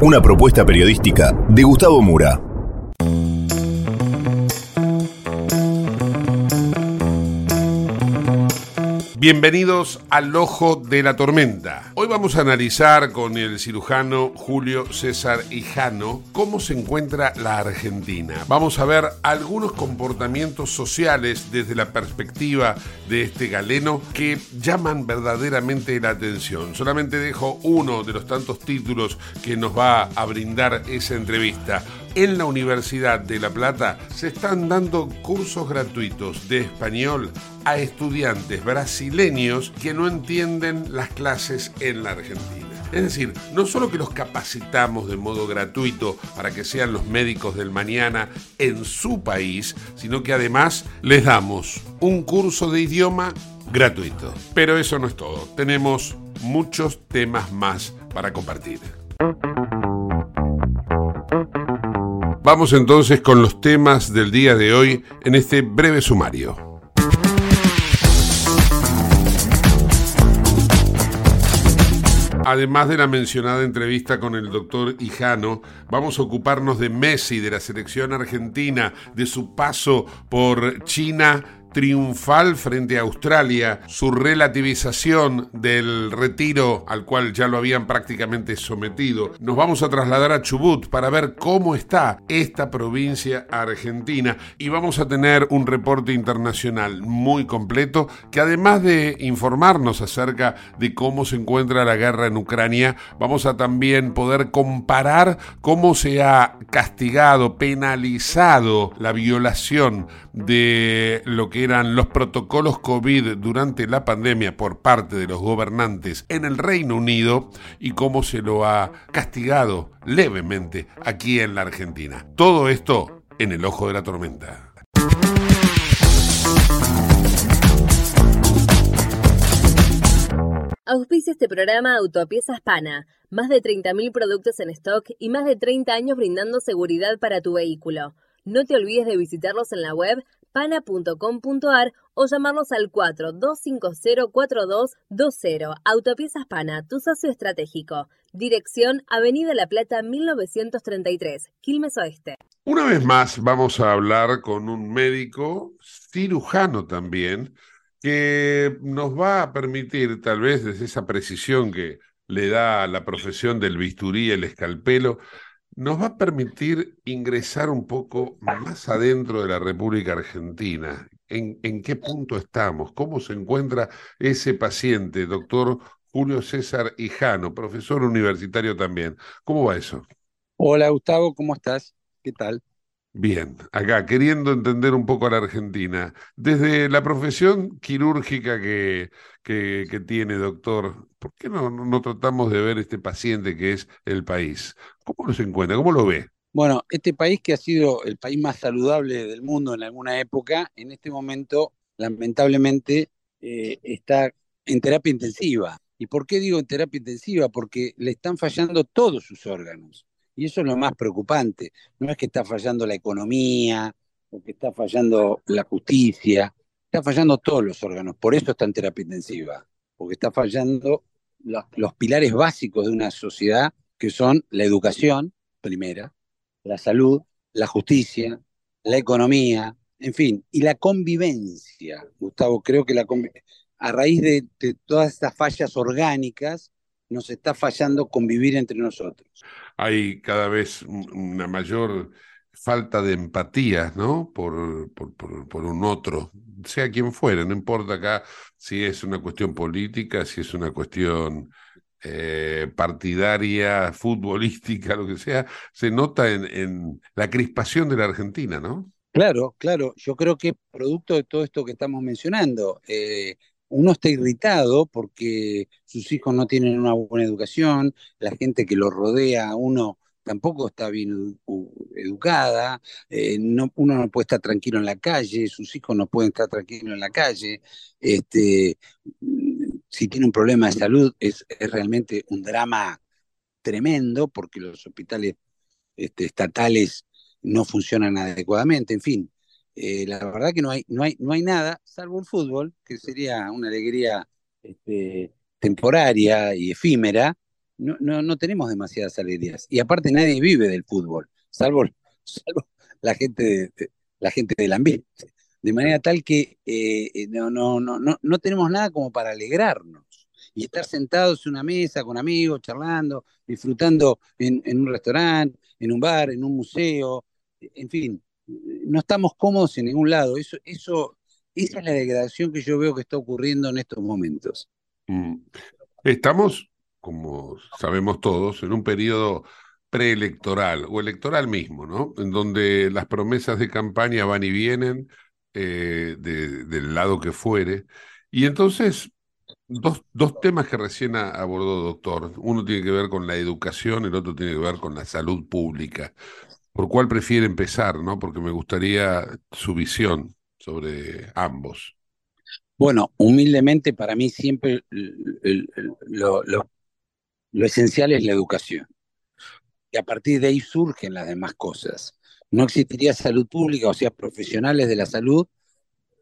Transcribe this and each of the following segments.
Una propuesta periodística de Gustavo Mura. Bienvenidos al Ojo de la Tormenta. Hoy vamos a analizar con el cirujano Julio César Hijano cómo se encuentra la Argentina. Vamos a ver algunos comportamientos sociales desde la perspectiva de este galeno que llaman verdaderamente la atención. Solamente dejo uno de los tantos títulos que nos va a brindar esa entrevista en la Universidad de La Plata se están dando cursos gratuitos de español a estudiantes brasileños que no entienden las clases en la Argentina. Es decir, no solo que los capacitamos de modo gratuito para que sean los médicos del mañana en su país, sino que además les damos un curso de idioma gratuito. Pero eso no es todo, tenemos muchos temas más para compartir. Vamos entonces con los temas del día de hoy en este breve sumario. Además de la mencionada entrevista con el doctor Hijano, vamos a ocuparnos de Messi, de la selección argentina, de su paso por China triunfal frente a Australia, su relativización del retiro al cual ya lo habían prácticamente sometido. Nos vamos a trasladar a Chubut para ver cómo está esta provincia argentina y vamos a tener un reporte internacional muy completo que además de informarnos acerca de cómo se encuentra la guerra en Ucrania, vamos a también poder comparar cómo se ha castigado, penalizado la violación de lo que eran los protocolos COVID durante la pandemia por parte de los gobernantes en el Reino Unido y cómo se lo ha castigado levemente aquí en la Argentina. Todo esto en el ojo de la tormenta. Auspicia este programa Autopiezas Pana. Más de 30.000 productos en stock y más de 30 años brindando seguridad para tu vehículo. No te olvides de visitarlos en la web pana.com.ar o llamarlos al 42504220. Autopiezas Pana, tu socio estratégico. Dirección Avenida La Plata 1933, Quilmes Oeste. Una vez más vamos a hablar con un médico cirujano también que nos va a permitir, tal vez desde esa precisión que le da la profesión del bisturí el escalpelo, nos va a permitir ingresar un poco más adentro de la República Argentina. ¿En, ¿En, qué punto estamos? ¿Cómo se encuentra ese paciente, doctor Julio César Hijano, profesor universitario también? ¿Cómo va eso? Hola Gustavo, ¿cómo estás? ¿Qué tal? Bien, acá queriendo entender un poco a la Argentina, desde la profesión quirúrgica que, que, tiene, doctor, ¿por qué no, no tratamos de ver este paciente que es el país? ¿Cómo se encuentra? ¿Cómo lo ve? Bueno, este país que ha sido el país más saludable del mundo en alguna época, en este momento, lamentablemente, eh, está en terapia intensiva. ¿Y por qué digo en terapia intensiva? Porque le están fallando todos sus órganos. Y eso es lo más preocupante. No es que está fallando la economía, o que está fallando la justicia, está fallando todos los órganos. Por eso está en terapia intensiva, porque está fallando los, pilares básicos de una sociedad, que son la educación, primera, la salud, la justicia, la economía, en fin, y la convivencia. Gustavo, creo que la a raíz de, todas estas fallas orgánicas, nos está fallando convivir entre nosotros. Hay cada vez una mayor falta de empatía, ¿no? Por, por, por, un otro, sea quien fuera, no importa acá si es una cuestión política, si es una cuestión eh, partidaria, futbolística, lo que sea, se nota en, en, la crispación de la Argentina, ¿no? Claro, claro, yo creo que producto de todo esto que estamos mencionando, eh, uno está irritado porque sus hijos no tienen una buena educación, la gente que lo rodea a uno tampoco está bien educada, eh, no, uno no puede estar tranquilo en la calle, sus hijos no pueden estar tranquilos en la calle, este, si tiene un problema de salud es, realmente un drama tremendo porque los hospitales este, estatales no funcionan adecuadamente, en fin. Eh, la verdad que no hay, no, hay, no hay nada, salvo el fútbol, que sería una alegría este, temporaria y efímera. No, no, no, tenemos demasiadas alegrías. Y aparte nadie vive del fútbol, salvo, salvo la, gente de, la gente del ambiente. De manera tal que eh, eh, no, no, no, no, no tenemos nada como para alegrarnos. Y estar sentados en una mesa con amigos, charlando, disfrutando en, en un restaurante, en un bar, en un museo, en fin, no estamos cómodos en ningún lado. Eso, eso, esa es la degradación que yo veo que está ocurriendo en estos momentos. Mm. Estamos, como sabemos todos, en un periodo preelectoral o electoral mismo, ¿no? En donde las promesas de campaña van y vienen eh, del lado que fuere. Y entonces, dos, dos temas que recién abordó, doctor. Uno tiene que ver con la educación, el otro tiene que ver con la salud pública por cuál prefiere empezar, ¿no? Porque me gustaría su visión sobre ambos. Bueno, humildemente para mí siempre lo, esencial es la educación. Y a partir de ahí surgen las demás cosas. No existiría salud pública, o sea, profesionales de la salud,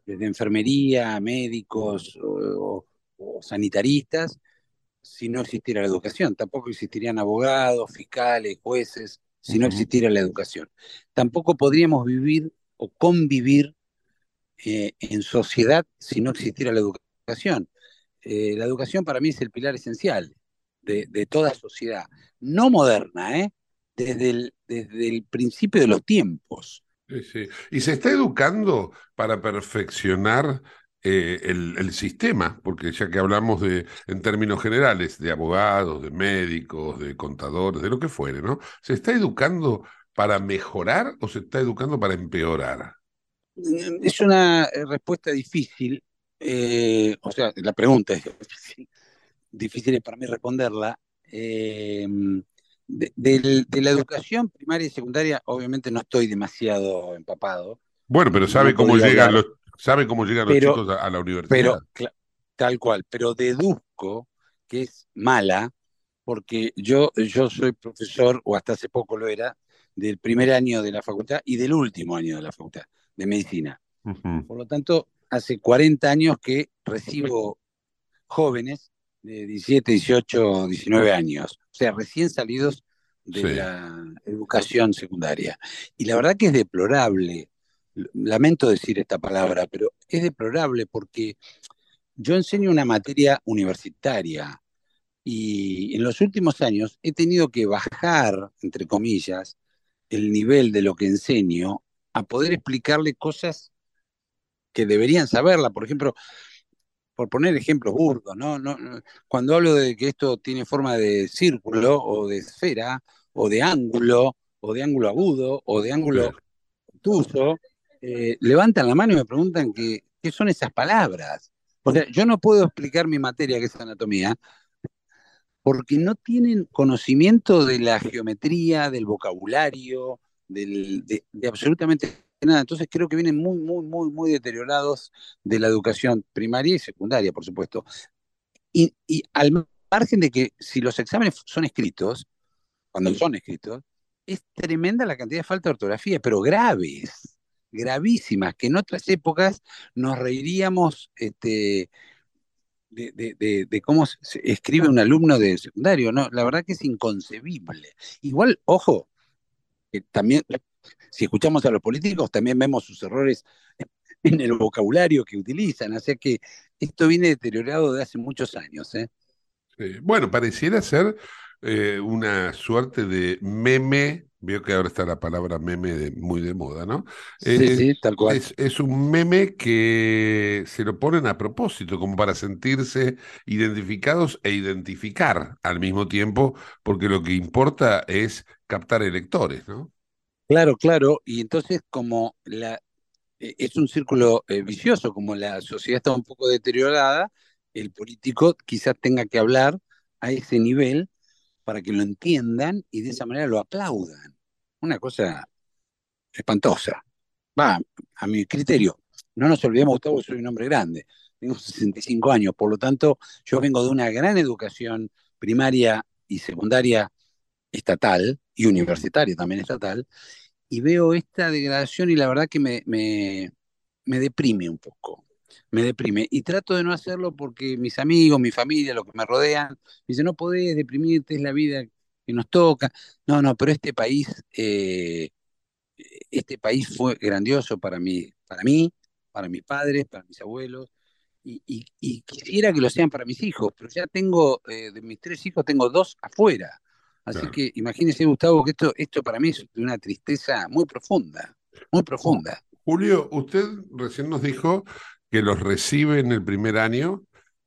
desde enfermería, médicos o sanitaristas, si no existiera la educación. Tampoco existirían abogados, fiscales, jueces, si no existiera la educación. Tampoco podríamos vivir o convivir eh, en sociedad si no existiera la educación. Eh, la educación para mí es el pilar esencial de, toda sociedad, no moderna, ¿eh? desde, el, desde el principio de los tiempos. Sí, sí. Y se está educando para perfeccionar eh, el, sistema, porque ya que hablamos de, en términos generales, de abogados, de médicos, de contadores, de lo que fuere, ¿no? ¿Se está educando para mejorar o se está educando para empeorar? Es una eh, respuesta difícil, eh, o sea, la pregunta es difícil, difícil para mí responderla. de, de, la educación primaria y secundaria, obviamente no estoy demasiado empapado. Bueno, pero sabe cómo llegan los ¿Sabe cómo llegan los chicos a, la universidad? Pero, tal cual, pero deduzco que es mala, porque yo, yo soy profesor, o hasta hace poco lo era, del primer año de la facultad y del último año de la facultad de medicina. Por lo tanto, hace 40 años que recibo jóvenes de 17, 18, 19 años, o sea, recién salidos de la educación secundaria. Y la verdad que es deplorable lamento decir esta palabra, pero es deplorable porque yo enseño una materia universitaria y en los últimos años he tenido que bajar, entre comillas, el nivel de lo que enseño a poder explicarle cosas que deberían saberla. Por ejemplo, por poner ejemplos burdos, ¿no? No, Cuando hablo de que esto tiene forma de círculo o de esfera o de ángulo o de ángulo agudo o de ángulo obtuso, eh, levantan la mano y me preguntan qué, son esas palabras. O sea, yo no puedo explicar mi materia, que es anatomía, porque no tienen conocimiento de la geometría, del vocabulario, de, absolutamente nada. Entonces creo que vienen muy, muy, muy, muy deteriorados de la educación primaria y secundaria, por supuesto. y al margen de que si los exámenes son escritos, cuando son escritos, es tremenda la cantidad de falta de ortografía, pero graves, gravísimas, que en otras épocas nos reiríamos este, de, cómo se escribe un alumno de secundario. No, la verdad que es inconcebible. Igual, ojo, también, si escuchamos a los políticos, también vemos sus errores en el vocabulario que utilizan. O sea que esto viene deteriorado de hace muchos años. ¿eh? bueno, pareciera ser eh, una suerte de meme Veo que ahora está la palabra meme muy de moda, ¿no? Sí, eh, sí, tal cual. Es, un meme que se lo ponen a propósito, como para sentirse identificados e identificar al mismo tiempo, porque lo que importa es captar electores, ¿no? Claro, claro. Y entonces, como la, e, es un círculo eh, vicioso, como la sociedad está un poco deteriorada, el político quizás tenga que hablar a ese nivel para que lo entiendan y de esa manera lo aplaudan. Una cosa espantosa. Va, a mi criterio. No nos olvidemos, Gustavo, soy un hombre grande. Tengo 65 años, por lo tanto, yo vengo de una gran educación primaria y secundaria estatal y universitaria también estatal, y veo esta degradación y la verdad que me, me, me deprime un poco me deprime. Y trato de no hacerlo porque mis amigos, mi familia, los que me rodean, me dicen, no podés deprimirte, es la vida que nos toca. No, no, pero este país, eh, este país fue grandioso para mí, para mí, para mis padres, para mis abuelos, y, quisiera que lo sean para mis hijos, pero ya tengo, eh, de mis tres hijos, tengo dos afuera. Así que imagínese, Gustavo, que esto, esto para mí es de una tristeza muy profunda, muy profunda. Julio, usted recién nos dijo que los recibe en el primer año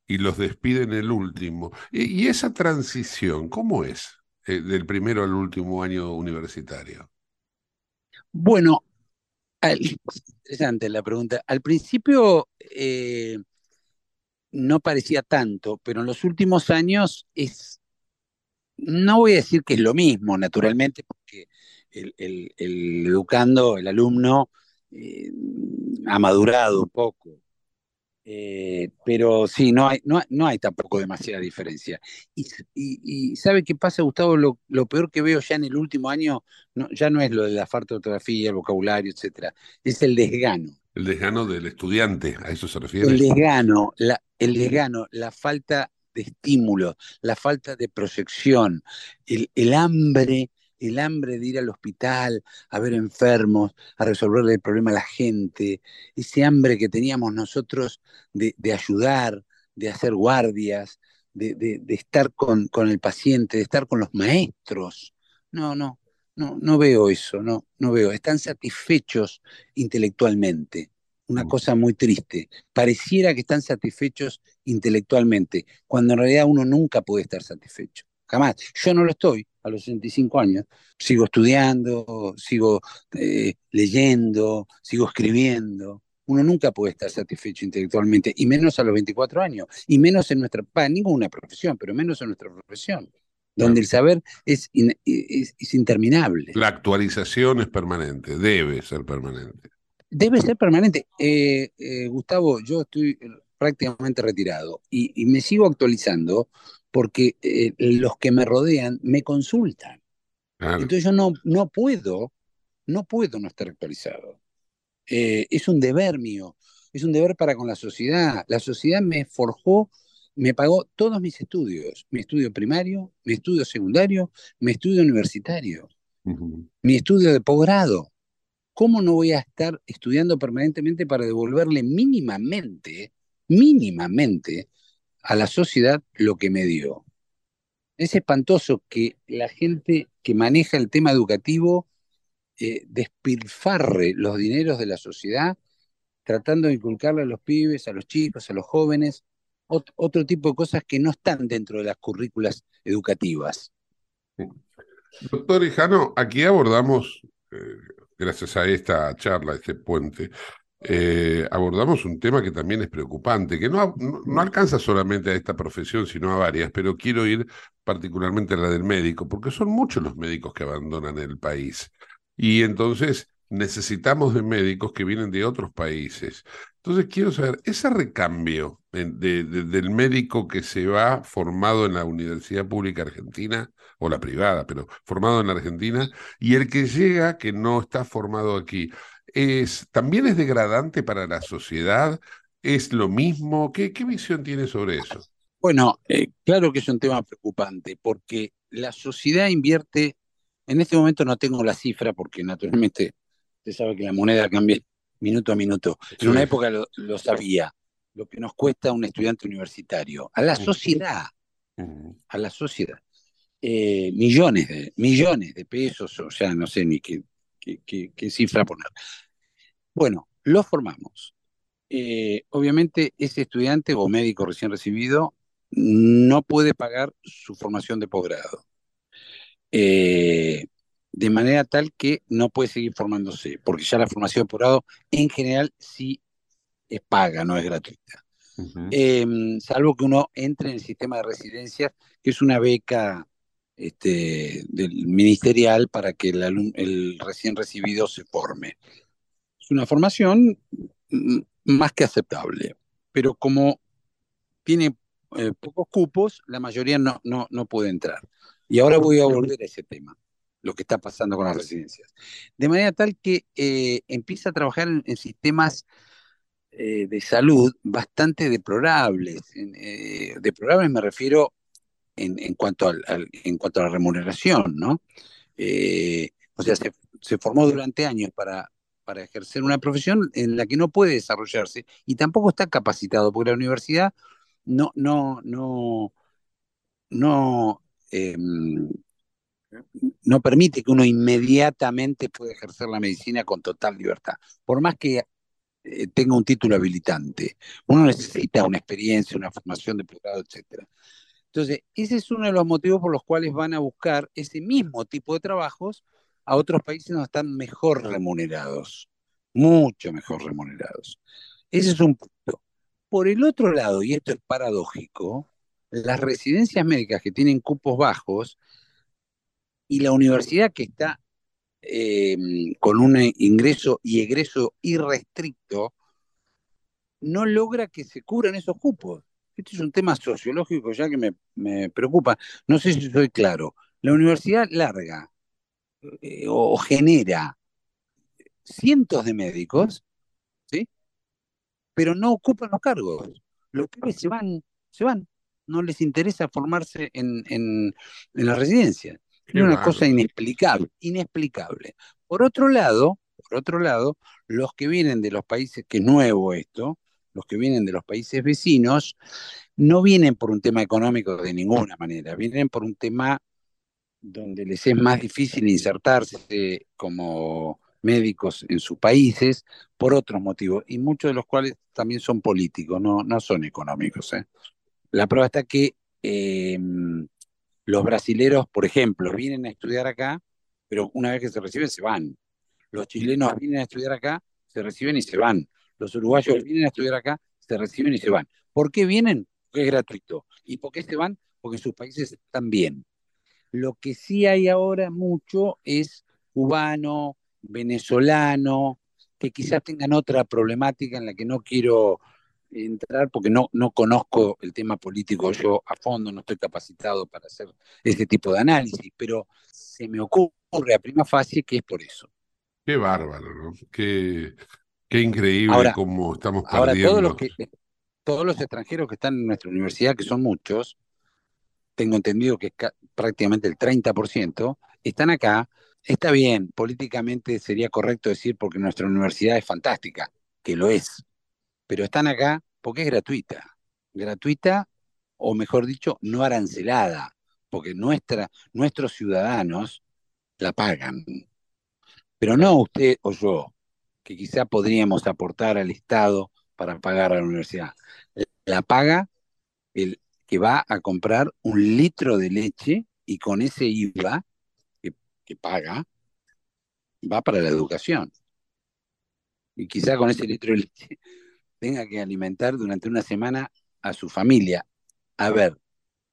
y los despide en el último. ¿Y, esa transición, cómo es eh, del primero al último año universitario? Bueno, interesante la pregunta. Al principio eh, no parecía tanto, pero en los últimos años es, no voy a decir que es lo mismo, naturalmente, porque el, educando, el alumno, eh, ha madurado un poco. Eh, pero sí, no hay, no, no, hay tampoco demasiada diferencia. Y, ¿sabe qué pasa, Gustavo? Lo, peor que veo ya en el último año no, ya no es lo de la falta de ortografía, el vocabulario, etcétera, es el desgano. El desgano del estudiante, ¿a eso se refiere? El desgano, la, el desgano, la falta de estímulo, la falta de proyección, el, el hambre el hambre de ir al hospital, a ver enfermos, a resolverle el problema a la gente, ese hambre que teníamos nosotros de, ayudar, de hacer guardias, de, estar con, con, el paciente, de estar con los maestros. No, no, no, no veo eso, no, no veo. Están satisfechos intelectualmente. Una mm. cosa muy triste. Pareciera que están satisfechos intelectualmente, cuando en realidad uno nunca puede estar satisfecho. Jamás. Yo no lo estoy a los 65 años. Sigo estudiando, sigo eh, leyendo, sigo escribiendo. Uno nunca puede estar satisfecho intelectualmente, y menos a los 24 años, y menos en nuestra, ninguna profesión, pero menos en nuestra profesión, donde el saber es, es, interminable. La actualización es permanente, debe ser permanente. Debe ser permanente. Eh, eh, Gustavo, yo estoy prácticamente retirado y, y, me sigo actualizando porque eh, los que me rodean me consultan. Entonces yo no, no puedo, no puedo no estar actualizado. Eh, es un deber mío, es un deber para con la sociedad. La sociedad me forjó, me pagó todos mis estudios, mi estudio primario, mi estudio secundario, mi estudio universitario, mi estudio de posgrado. ¿Cómo no voy a estar estudiando permanentemente para devolverle mínimamente, mínimamente, a la sociedad lo que me dio. Es espantoso que la gente que maneja el tema educativo eh, despilfarre los dineros de la sociedad tratando de inculcarle a los pibes, a los chicos, a los jóvenes, otro tipo de cosas que no están dentro de las currículas educativas. Doctor Hijano, aquí abordamos, eh, gracias a esta charla, este puente, eh, abordamos un tema que también es preocupante, que no, no, alcanza solamente a esta profesión, sino a varias, pero quiero ir particularmente a la del médico, porque son muchos los médicos que abandonan el país. Y entonces necesitamos de médicos que vienen de otros países. Entonces quiero saber, ese recambio del médico que se va formado en la Universidad Pública Argentina, o la privada, pero formado en la Argentina, y el que llega que no está formado aquí, es, ¿también es degradante para la sociedad? ¿Es lo mismo? ¿Qué, qué visión tiene sobre eso? Bueno, eh, claro que es un tema preocupante, porque la sociedad invierte, en este momento no tengo la cifra, porque naturalmente usted sabe que la moneda cambia minuto a minuto. En una época lo, sabía, lo que nos cuesta un estudiante universitario, a la sociedad, a la sociedad. Eh, millones, de, millones de pesos, o sea, no sé ni qué, qué, cifra poner. Bueno, lo formamos. Eh, obviamente ese estudiante o médico recién recibido no puede pagar su formación de posgrado. Eh, de manera tal que no puede seguir formándose, porque ya la formación de posgrado en general sí es paga, no es gratuita. Em, salvo que uno entre en el sistema de residencias, que es una beca este, del ministerial para que el, recién recibido se forme. Es una formación más que aceptable, pero como tiene eh, pocos cupos, la mayoría no, no, no puede entrar. Y ahora voy a volver a ese tema lo que está pasando con las residencias. De manera tal que eh, empieza a trabajar en, sistemas eh, de salud bastante deplorables. Eh, deplorables me refiero en, cuanto al, en cuanto a la remuneración, ¿no? o sea, se, formó durante años para, para ejercer una profesión en la que no puede desarrollarse y tampoco está capacitado, porque la universidad no, no, no, no em, no permite que uno inmediatamente pueda ejercer la medicina con total libertad. Por más que eh, tenga un título habilitante, uno necesita una experiencia, una formación de posgrado, etc. Entonces, ese es uno de los motivos por los cuales van a buscar ese mismo tipo de trabajos a otros países donde están mejor remunerados, mucho mejor remunerados. Ese es un punto. Por el otro lado, y esto es paradójico, las residencias médicas que tienen cupos bajos y la universidad que está eh, con un ingreso y egreso irrestricto no logra que se cubran esos cupos. Este es un tema sociológico ya que me, preocupa. No sé si soy claro. La universidad larga eh, o genera cientos de médicos, ¿sí? Pero no ocupan los cargos. Los pibes se van, se van. No les interesa formarse en, en, en la residencia. Es una cosa inexplicable, inexplicable. Por otro lado, por otro lado, los que vienen de los países, que es nuevo esto, los que vienen de los países vecinos, no vienen por un tema económico de ninguna manera, vienen por un tema donde les es más difícil insertarse como médicos en sus países por otros motivos, y muchos de los cuales también son políticos, no, no son económicos. ¿eh? La prueba está que eh, los brasileros, por ejemplo, vienen a estudiar acá, pero una vez que se reciben se van. Los chilenos vienen a estudiar acá, se reciben y se van. Los uruguayos vienen a estudiar acá, se reciben y se van. ¿Por qué vienen? Porque es gratuito. ¿Y por qué se van? Porque sus países están bien. Lo que sí hay ahora mucho es cubano, venezolano, que quizás tengan otra problemática en la que no quiero entrar porque no, no conozco el tema político yo a fondo, no estoy capacitado para hacer ese tipo de análisis, pero se me ocurre a prima fase que es por eso. Qué bárbaro, ¿no? Qué, qué increíble cómo estamos perdiendo. Ahora, todos los, que, todos los extranjeros que están en nuestra universidad, que son muchos, tengo entendido que prácticamente el 30%, están acá. Está bien, políticamente sería correcto decir porque nuestra universidad es fantástica, que lo es, pero están acá porque es gratuita. Gratuita, o mejor dicho, no arancelada, porque nuestra, nuestros ciudadanos la pagan. Pero no usted o yo, que quizá podríamos aportar al Estado para pagar a la universidad. La paga el que va a comprar un litro de leche y con ese IVA que, que paga, va para la educación. Y quizá con ese litro de leche tenga que alimentar durante una semana a su familia. A ver,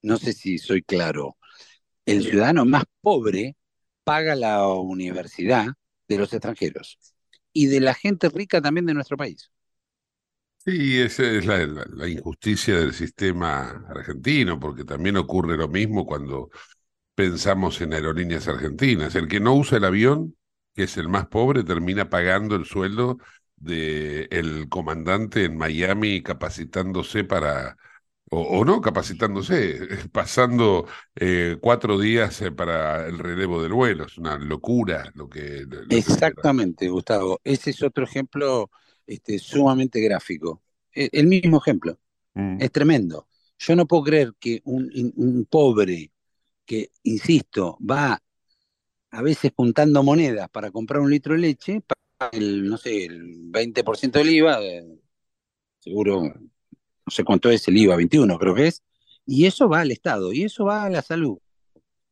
no sé si soy claro, el ciudadano más pobre paga la universidad de los extranjeros y de la gente rica también de nuestro país. Sí, esa es la, injusticia del sistema argentino, porque también ocurre lo mismo cuando pensamos en aerolíneas argentinas. El que no usa el avión, que es el más pobre, termina pagando el sueldo del comandante en Miami capacitándose para, o, o no capacitándose, pasando eh, cuatro días eh, para el relevo del vuelo. Es una locura lo que... lo que- Exactamente, Gustavo. Ese es otro ejemplo este, sumamente gráfico. E- El mismo ejemplo. Mm. Es tremendo. Yo no puedo creer que un, un pobre que, insisto, va a veces juntando monedas para comprar un litro de leche, paga el, no sé, el 20% del IVA, eh, seguro, no sé cuánto es el IVA, 21 creo que es, y eso va al Estado, y eso va a la salud,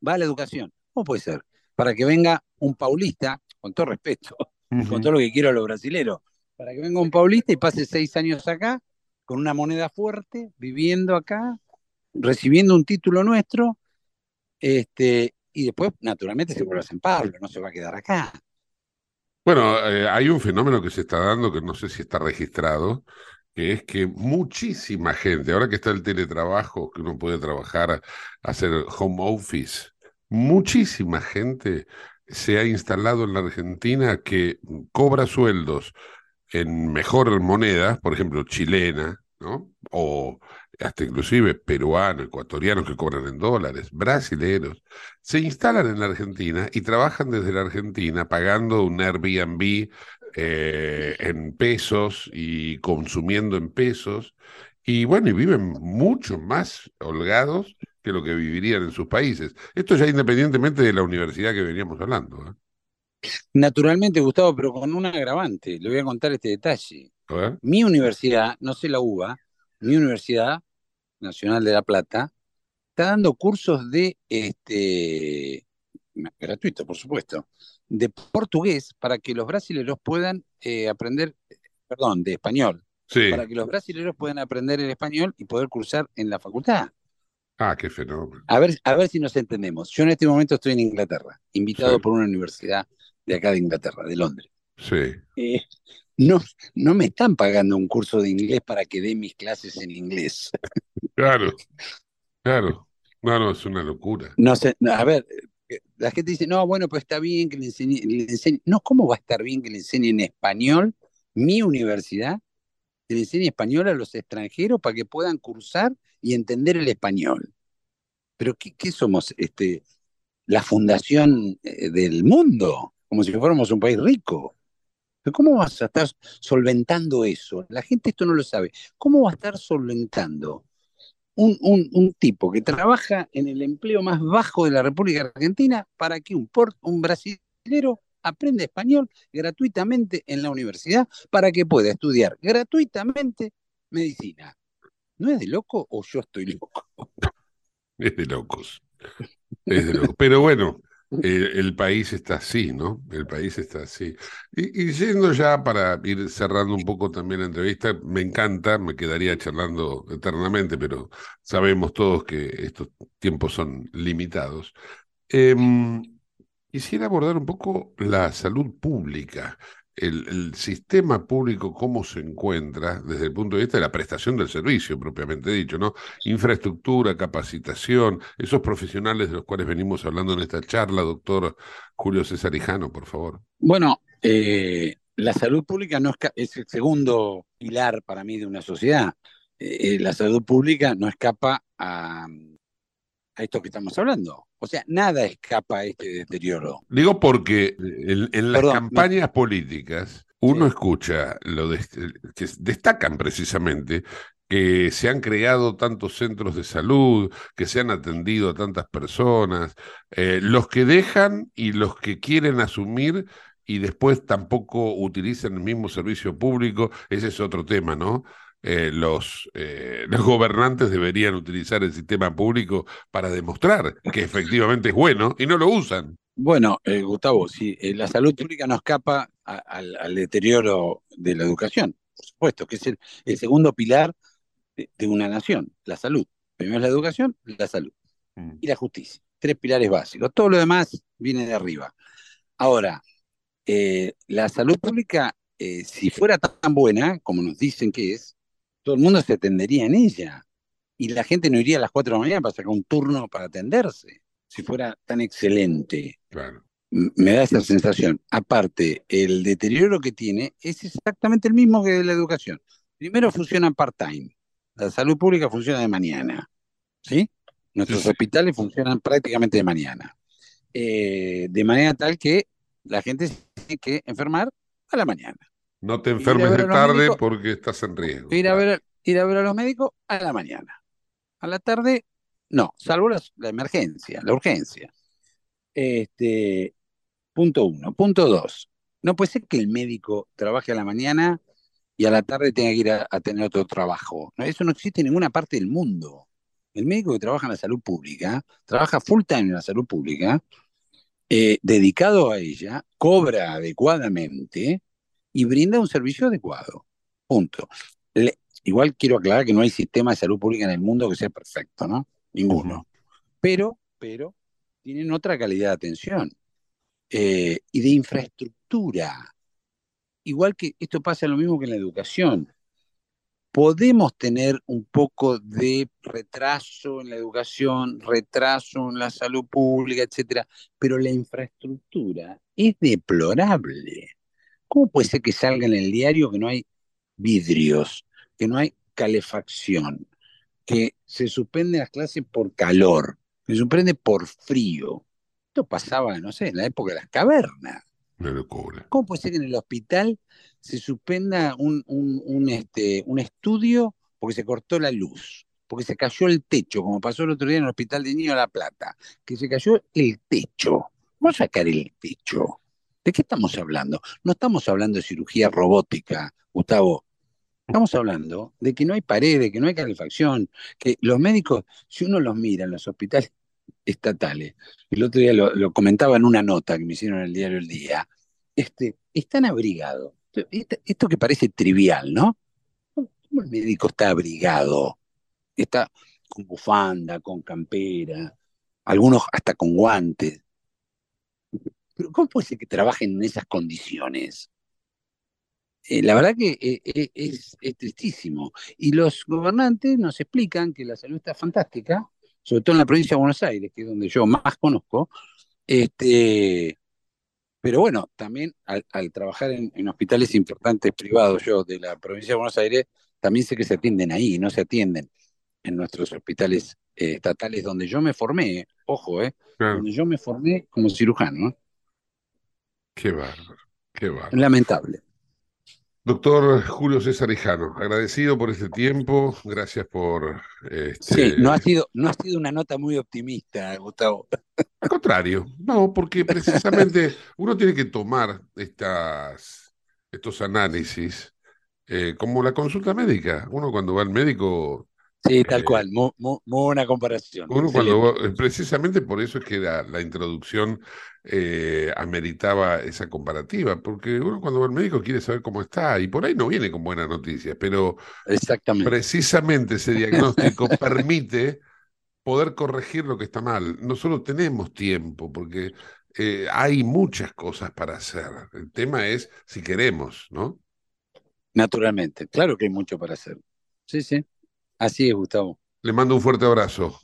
va a la educación. ¿Cómo puede ser? Para que venga un paulista, con todo respeto, con todo lo que quiero a los brasileros, para que venga un paulista y pase seis años acá, con una moneda fuerte, viviendo acá, recibiendo un título nuestro, este, y después, naturalmente, se vuelve a San Pablo, no se va a quedar acá. Bueno, eh, hay un fenómeno que se está dando que no sé si está registrado, que es que muchísima gente, ahora que está el teletrabajo, que uno puede trabajar, hacer home office, muchísima gente se ha instalado en la Argentina que cobra sueldos en mejor moneda, por ejemplo, chilena, ¿no? O hasta inclusive peruanos, ecuatorianos que cobran en dólares, brasileros, se instalan en la Argentina y trabajan desde la Argentina pagando un Airbnb eh, en pesos y consumiendo en pesos. Y bueno, y viven mucho más holgados que lo que vivirían en sus países. Esto ya independientemente de la universidad que veníamos hablando. ¿eh? Naturalmente, Gustavo, pero con un agravante, le voy a contar este detalle. Mi universidad, no sé la UBA, mi Universidad Nacional de La Plata, está dando cursos de, este, gratuito, por supuesto, de portugués para que los brasileños puedan eh, aprender, perdón, de español, Sí. para que los brasileños puedan aprender el español y poder cursar en la facultad. Ah, qué fenómeno. A ver, a ver si nos entendemos. Yo en este momento estoy en Inglaterra, invitado Sí. por una universidad de acá de Inglaterra, de Londres. Sí. Eh, no, no me están pagando un curso de inglés para que dé mis clases en inglés. Claro, claro. No, no, es una locura. No sé, a ver, la gente dice, no, bueno, pues está bien que le enseñe, le enseñe. No, ¿cómo va a estar bien que le enseñe en español mi universidad? Le enseñe español a los extranjeros para que puedan cursar y entender el español. Pero ¿qué, somos? Este, la fundación eh, del mundo, como si fuéramos un país rico. ¿Pero ¿Cómo vas a estar solventando eso? La gente esto no lo sabe. ¿Cómo va a estar solventando un, un- un tipo que trabaja en el empleo más bajo de la República Argentina para que un, por- un brasilero aprenda español gratuitamente en la universidad para que pueda estudiar gratuitamente medicina? ¿No es de loco o yo estoy loco? Es de locos. Es de locos. Pero bueno, eh, el país está así, ¿no? El país está así. Y, y yendo ya para ir cerrando un poco también la entrevista, me encanta, me quedaría charlando eternamente, pero sabemos todos que estos tiempos son limitados. Em, quisiera abordar un poco la salud pública, el, sistema público, cómo se encuentra desde el punto de vista de la prestación del servicio, propiamente dicho, ¿no? Infraestructura, capacitación, esos profesionales de los cuales venimos hablando en esta charla, doctor Julio César Hijano, por favor. Bueno, eh, la salud pública no esca- es el segundo pilar para mí de una sociedad. Eh, eh, la salud pública no escapa a, a esto que estamos hablando. O sea, nada escapa a este deterioro. Digo porque en, en las Perdón, campañas políticas uno Sí. escucha lo de, que destacan precisamente que se han creado tantos centros de salud, que se han atendido a tantas personas, eh, los que dejan y los que quieren asumir y después tampoco utilizan el mismo servicio público, ese es otro tema, ¿no? Eh, los, eh, los gobernantes deberían utilizar el sistema público para demostrar que efectivamente es bueno y no lo usan. Bueno, eh, Gustavo, sí, eh, la salud pública no escapa a- al, al deterioro de la educación, por supuesto, que es el, el segundo pilar de, de una nación, la salud. Primero es la educación, la salud y la justicia. Tres pilares básicos. Todo lo demás viene de arriba. Ahora, eh, la salud pública, eh, si fuera tan buena como nos dicen que es, todo el mundo se atendería en ella. Y la gente no iría a las 4 de la mañana para sacar un turno para atenderse, si fuera tan excelente. Claro. Me da esa sensación. Aparte, el deterioro que tiene es exactamente el mismo que de la educación. Primero funciona part-time. La salud pública funciona de mañana. ¿Sí? Nuestros Sí, hospitales funcionan prácticamente de mañana. Eh, de manera tal que la gente se tiene que enfermar a la mañana. No te enfermes de tarde médicos. porque estás en riesgo. Ir a, ver, ir a ver a los médicos a la mañana. A la tarde, no, salvo la, la emergencia, la urgencia. Este, punto uno. Punto dos. No puede ser que el médico trabaje a la mañana y a la tarde tenga que ir a, a tener otro trabajo. No, eso no existe en ninguna parte del mundo. El médico que trabaja en la salud pública, trabaja full time en la salud pública, eh, dedicado a ella, cobra adecuadamente y brinda un servicio adecuado. Punto. Le- igual quiero aclarar que no hay sistema de salud pública en el mundo que sea perfecto, ¿no? Ninguno. Pero, pero, tienen otra calidad de atención eh, y de infraestructura. Igual que esto pasa lo mismo que en la educación. Podemos tener un poco de retraso en la educación, retraso en la salud pública, etcétera, pero la infraestructura es deplorable. ¿Cómo puede ser que salga en el diario que no hay vidrios, que no hay calefacción, que se suspenden las clases por calor, que se suspende por frío? Esto pasaba, no sé, en la época de las cavernas. Locura. ¿Cómo puede ser que en el hospital se suspenda un, un, un, este, un estudio porque se cortó la luz, porque se cayó el techo, como pasó el otro día en el Hospital de Niños de La Plata, que se cayó el techo? Vamos a sacar el techo. ¿De qué estamos hablando? No estamos hablando de cirugía robótica, Gustavo. Estamos hablando de que no hay paredes, que no hay calefacción, que los médicos, si uno los mira en los hospitales estatales, el otro día lo, comentaba en una nota que me hicieron en el diario El Día, este, están abrigados. Esto que parece trivial, ¿no? ¿Cómo el médico está abrigado? Está con bufanda, con campera, algunos hasta con guantes. Pero ¿cómo puede ser que trabajen en esas condiciones? Eh, la verdad que eh, eh, es, es tristísimo. Y los gobernantes nos explican que la salud está fantástica, sobre todo en la provincia de Buenos Aires, que es donde yo más conozco, este, pero bueno, también al, al trabajar en, en, hospitales importantes privados yo de la provincia de Buenos Aires, también sé que se atienden ahí, no se atienden en nuestros hospitales eh, estatales donde yo me formé, ojo, eh, claro. donde yo me formé como cirujano. Qué bárbaro, qué bárbaro. Lamentable. Doctor Julio César Hijano, agradecido por este tiempo, gracias por... Este... Sí, no ha, sido, no ha sido una nota muy optimista, Gustavo. Al contrario, no, porque precisamente uno tiene que tomar estas, estos análisis eh, como la consulta médica. Uno cuando va al médico... Sí, tal eh, cual, muy, muy, muy, buena comparación. Uno cuando va, precisamente por eso es que la, la introducción eh, ameritaba esa comparativa, porque uno cuando va al médico quiere saber cómo está y por ahí no viene con buenas noticias, pero Exactamente. precisamente ese diagnóstico permite poder corregir lo que está mal. Nosotros tenemos tiempo porque eh, hay muchas cosas para hacer. El tema es si queremos, ¿no? Naturalmente, claro que hay mucho para hacer. Sí, sí. Así es, Gustavo. Le mando un fuerte abrazo.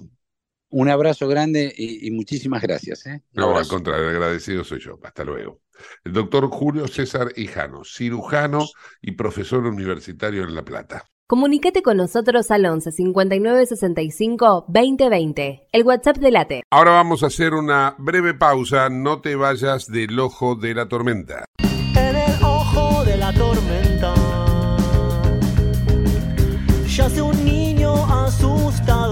Un abrazo grande y, y muchísimas gracias. ¿eh? No, al contrario, agradecido soy yo. Hasta luego. El doctor Julio César Hijano, cirujano y profesor universitario en La Plata. Comunicate con nosotros al 11 59 65 2020, el WhatsApp de Late. Ahora vamos a hacer una breve pausa. No te vayas del ojo de la tormenta. En el ojo de la tormenta yace un niño asustado.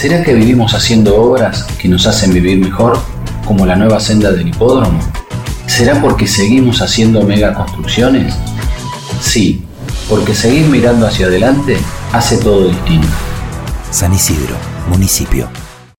¿Será que vivimos haciendo obras que nos hacen vivir mejor, como la nueva senda del hipódromo? ¿Será porque seguimos haciendo megaconstrucciones? Sí, porque seguir mirando hacia adelante hace todo distinto. San Isidro, municipio.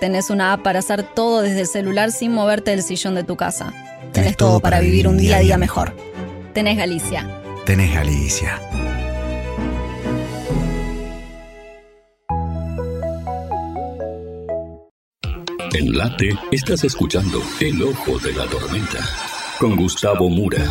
Tenés una app para hacer todo desde el celular sin moverte del sillón de tu casa. Tenés, todo para vivir un día a día mejor. Tenés Galicia. Tenés Galicia. En Late estás escuchando El Ojo de la Tormenta con Gustavo Mura.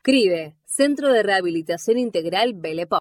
CRIBE, Centro de Rehabilitación Integral Belepo.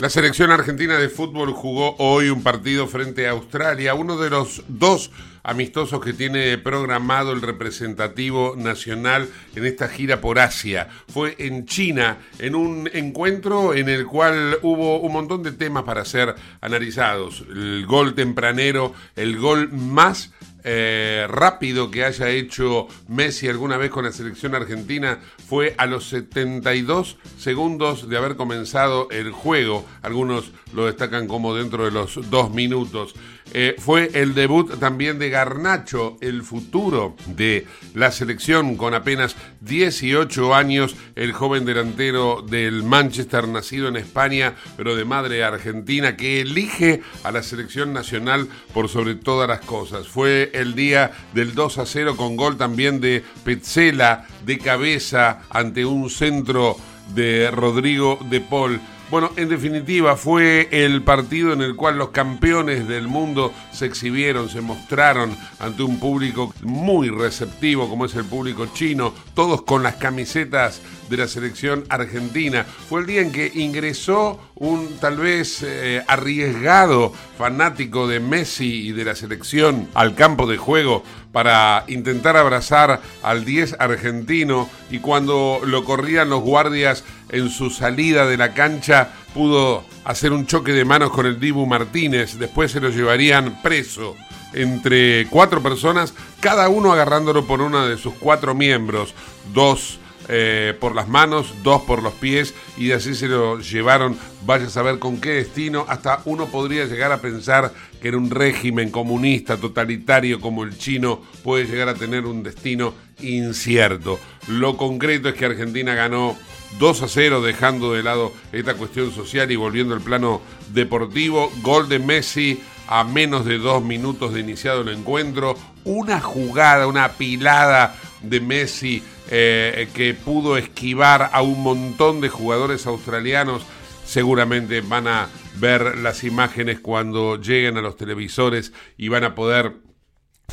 La selección argentina de fútbol jugó hoy un partido frente a Australia, uno de los dos amistosos que tiene programado el representativo nacional en esta gira por Asia. Fue en China, en un encuentro en el cual hubo un montón de temas para ser analizados. El gol tempranero, el gol más eh, rápido que haya hecho Messi alguna vez con la selección argentina fue a los 72 segundos de haber comenzado el juego. Algunos lo destacan como dentro de los dos minutos. Eh, fue el debut también de Garnacho, el futuro de la selección con apenas 18 años, el joven delantero del Manchester, nacido en España, pero de madre argentina, que elige a la selección nacional por sobre todas las cosas. Fue el día del 2 a 0 con gol también de Petzela de cabeza ante un centro de Rodrigo de Paul. Bueno, en definitiva fue el partido en el cual los campeones del mundo se exhibieron, se mostraron ante un público muy receptivo como es el público chino, todos con las camisetas de la selección argentina. Fue el día en que ingresó un tal vez eh, arriesgado fanático de Messi y de la selección al campo de juego para intentar abrazar al 10 argentino y cuando lo corrían los guardias en su salida de la cancha pudo hacer un choque de manos con el Dibu Martínez, después se lo llevarían preso entre cuatro personas, cada uno agarrándolo por uno de sus cuatro miembros, dos eh, por las manos, dos por los pies, y así se lo llevaron, vaya a saber con qué destino, hasta uno podría llegar a pensar que en un régimen comunista, totalitario como el chino, puede llegar a tener un destino incierto. Lo concreto es que Argentina ganó 2 a 0, dejando de lado esta cuestión social y volviendo al plano deportivo. Gol de Messi a menos de dos minutos de iniciado el encuentro. Una jugada, una pilada de Messi eh, que pudo esquivar a un montón de jugadores australianos. Seguramente van a ver las imágenes cuando lleguen a los televisores y van a poder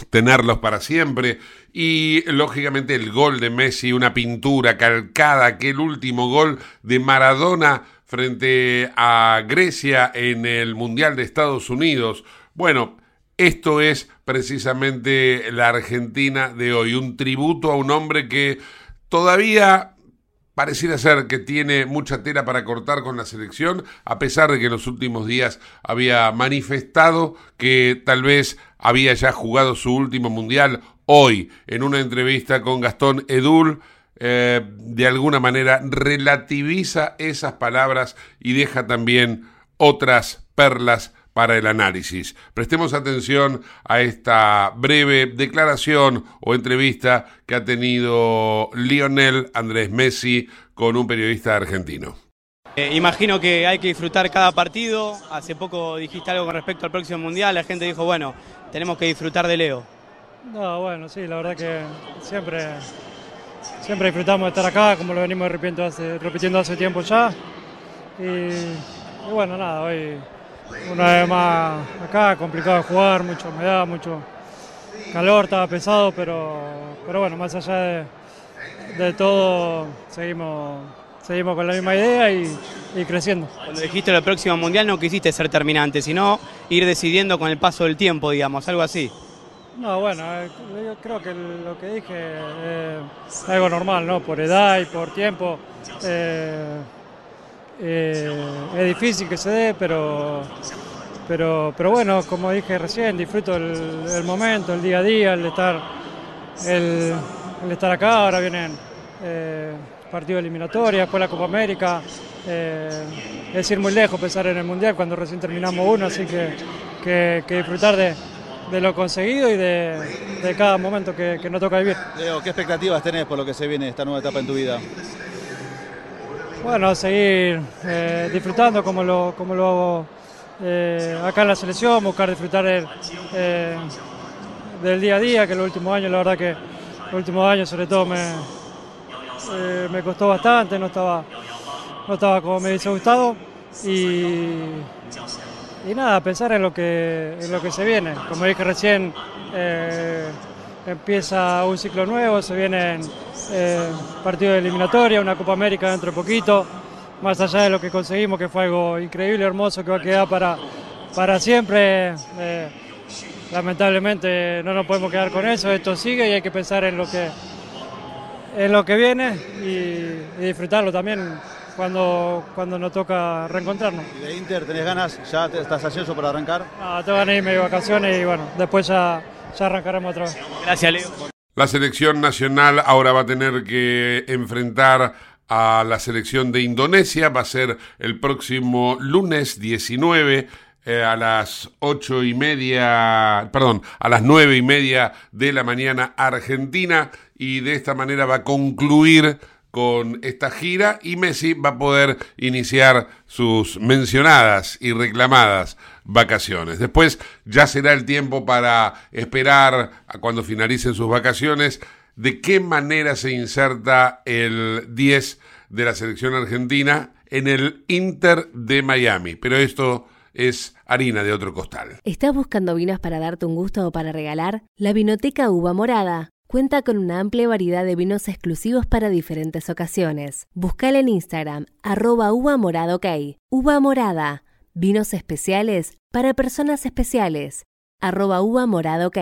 tenerlos para siempre. Y lógicamente el gol de Messi, una pintura calcada, aquel último gol de Maradona frente a Grecia en el Mundial de Estados Unidos. Bueno, esto es precisamente la Argentina de hoy, un tributo a un hombre que todavía pareciera ser que tiene mucha tela para cortar con la selección, a pesar de que en los últimos días había manifestado que tal vez había ya jugado su último mundial. Hoy, en una entrevista con Gastón Edul, eh, de alguna manera relativiza esas palabras y deja también otras perlas para el análisis. Prestemos atención a esta breve declaración o entrevista que ha tenido Lionel Andrés Messi con un periodista argentino. Eh, imagino que hay que disfrutar cada partido. Hace poco dijiste algo con respecto al próximo mundial. La gente dijo, bueno, tenemos que disfrutar de Leo. No, bueno, sí, la verdad que siempre, siempre disfrutamos de estar acá, como lo venimos repitiendo hace, repitiendo hace tiempo ya. Y, y bueno, nada, hoy una vez más acá, complicado de jugar, mucha humedad, mucho calor, estaba pesado, pero, pero bueno, más allá de, de todo, seguimos, seguimos con la misma idea y, y creciendo. Cuando dijiste lo próximo mundial no quisiste ser terminante, sino ir decidiendo con el paso del tiempo, digamos, algo así. No, bueno, eh, yo creo que lo que dije eh, es algo normal, ¿no? Por edad y por tiempo. Eh, eh, es difícil que se dé, pero, pero, pero bueno, como dije recién, disfruto el, momento, el día a día, el estar, el, el estar acá. Ahora vienen eh, partidos eliminatorios, después la Copa América. Eh, es ir muy lejos pensar en el Mundial cuando recién terminamos uno, así que, que, que disfrutar de, de lo conseguido y de, de cada momento que, que nos toca vivir. Leo, ¿qué expectativas tenés por lo que se viene esta nueva etapa en tu vida? Bueno, seguir eh, disfrutando como lo, como lo hago eh, acá en la selección, buscar disfrutar el, eh, del día a día, que los últimos años, la verdad que los últimos años sobre todo me, me costó bastante, no estaba, no estaba como me hubiese gustado y, y nada, pensar en lo que, en lo que se viene. Como dije recién, empieza un ciclo nuevo, se vienen eh, partidos de eliminatoria, una Copa América dentro de poquito, más allá de lo que conseguimos, que fue algo increíble, hermoso, que va a quedar para, para siempre. eh, lamentablemente no nos podemos quedar con eso, esto sigue y hay que pensar en lo que, en lo que viene y, y disfrutarlo también cuando, cuando nos toca reencontrarnos. ¿Y de Inter tenés ganas? ¿Ya te- estás ansioso para arrancar? Ah, tengo ganas de irme de vacaciones y bueno, después ya, ya arrancaremos otra vez. Gracias, Leo. La selección nacional ahora va a tener que enfrentar a la selección de Indonesia. Va a ser el próximo lunes 19 eh, a las ocho y media, perdón, a las nueve y media de la mañana Argentina y de esta manera va a concluir con esta gira y Messi va a poder iniciar sus mencionadas y reclamadas vacaciones. Después ya será el tiempo para esperar a cuando finalicen sus vacaciones de qué manera se inserta el 10 de la selección argentina en el Inter de Miami. Pero esto es harina de otro costal. ¿Estás buscando vinos para darte un gusto o para regalar? La Vinoteca Uva Morada cuenta con una amplia variedad de vinos exclusivos para diferentes ocasiones. Buscala en Instagram, arroba uva morada. Uva Morada, vinos especiales para personas especiales, arroba uva morada ok.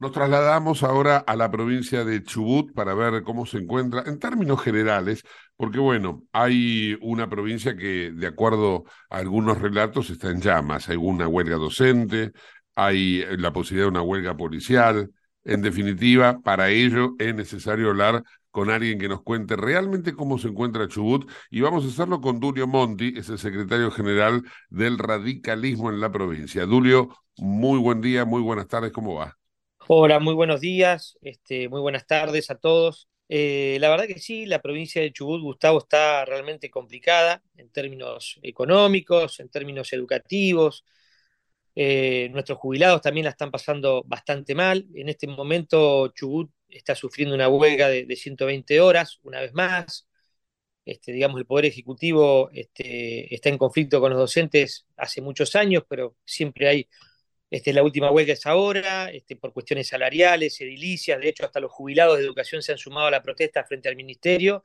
Nos trasladamos ahora a la provincia de Chubut para ver cómo se encuentra en términos generales, porque bueno, hay una provincia que de acuerdo a algunos relatos está en llamas, hay una huelga docente, hay la posibilidad de una huelga policial. En definitiva, para ello es necesario hablar con alguien que nos cuente realmente cómo se encuentra Chubut y vamos a hacerlo con Dulio Monti, es el secretario general del radicalismo en la provincia. Dulio, muy buen día, muy buenas tardes, ¿cómo va? Hola, muy buenos días, este, muy buenas tardes a todos. Eh, la verdad que sí, la provincia de Chubut, Gustavo, está realmente complicada en términos económicos, en términos educativos. Eh, nuestros jubilados también la están pasando bastante mal. En este momento Chubut está sufriendo una huelga de, de 120 horas, una vez más. Este, digamos, el Poder Ejecutivo este, está en conflicto con los docentes hace muchos años, pero siempre hay este, la última huelga es ahora, este, por cuestiones salariales, edilicias, de hecho hasta los jubilados de educación se han sumado a la protesta frente al ministerio,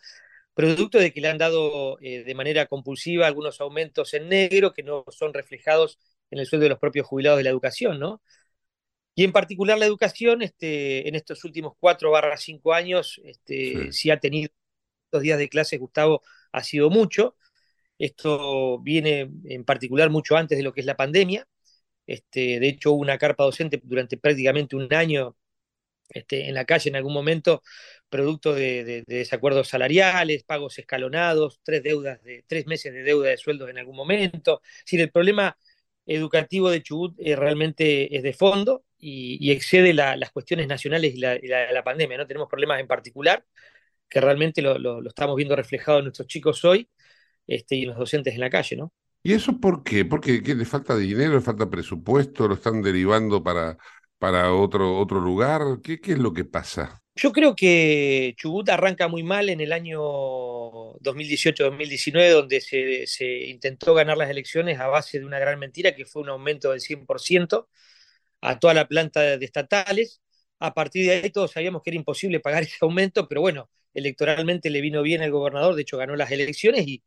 producto de que le han dado eh, de manera compulsiva algunos aumentos en negro que no son reflejados en el sueldo de los propios jubilados de la educación, ¿no? Y en particular la educación, este, en estos últimos cuatro barra cinco años, este, sí. si ha tenido dos días de clase, Gustavo, ha sido mucho. Esto viene en particular mucho antes de lo que es la pandemia. Este, de hecho, hubo una carpa docente durante prácticamente un año este, en la calle en algún momento, producto de, de, de, desacuerdos salariales, pagos escalonados, tres deudas de tres meses de deuda de sueldos en algún momento. Es decir, el problema educativo de Chubut eh, realmente es de fondo y, y excede la, las cuestiones nacionales y la, y la, la, pandemia. ¿no? Tenemos problemas en particular que realmente lo, lo, lo estamos viendo reflejado en nuestros chicos hoy este, y en los docentes en la calle, ¿no? ¿Y eso por qué? ¿Porque qué, le falta dinero, le falta presupuesto, lo están derivando para, para otro, otro lugar? ¿Qué, ¿Qué es lo que pasa? Yo creo que Chubut arranca muy mal en el año 2018-2019, donde se, se, intentó ganar las elecciones a base de una gran mentira, que fue un aumento del 100% a toda la planta de estatales. A partir de ahí todos sabíamos que era imposible pagar ese aumento, pero bueno, electoralmente le vino bien al gobernador, de hecho ganó las elecciones y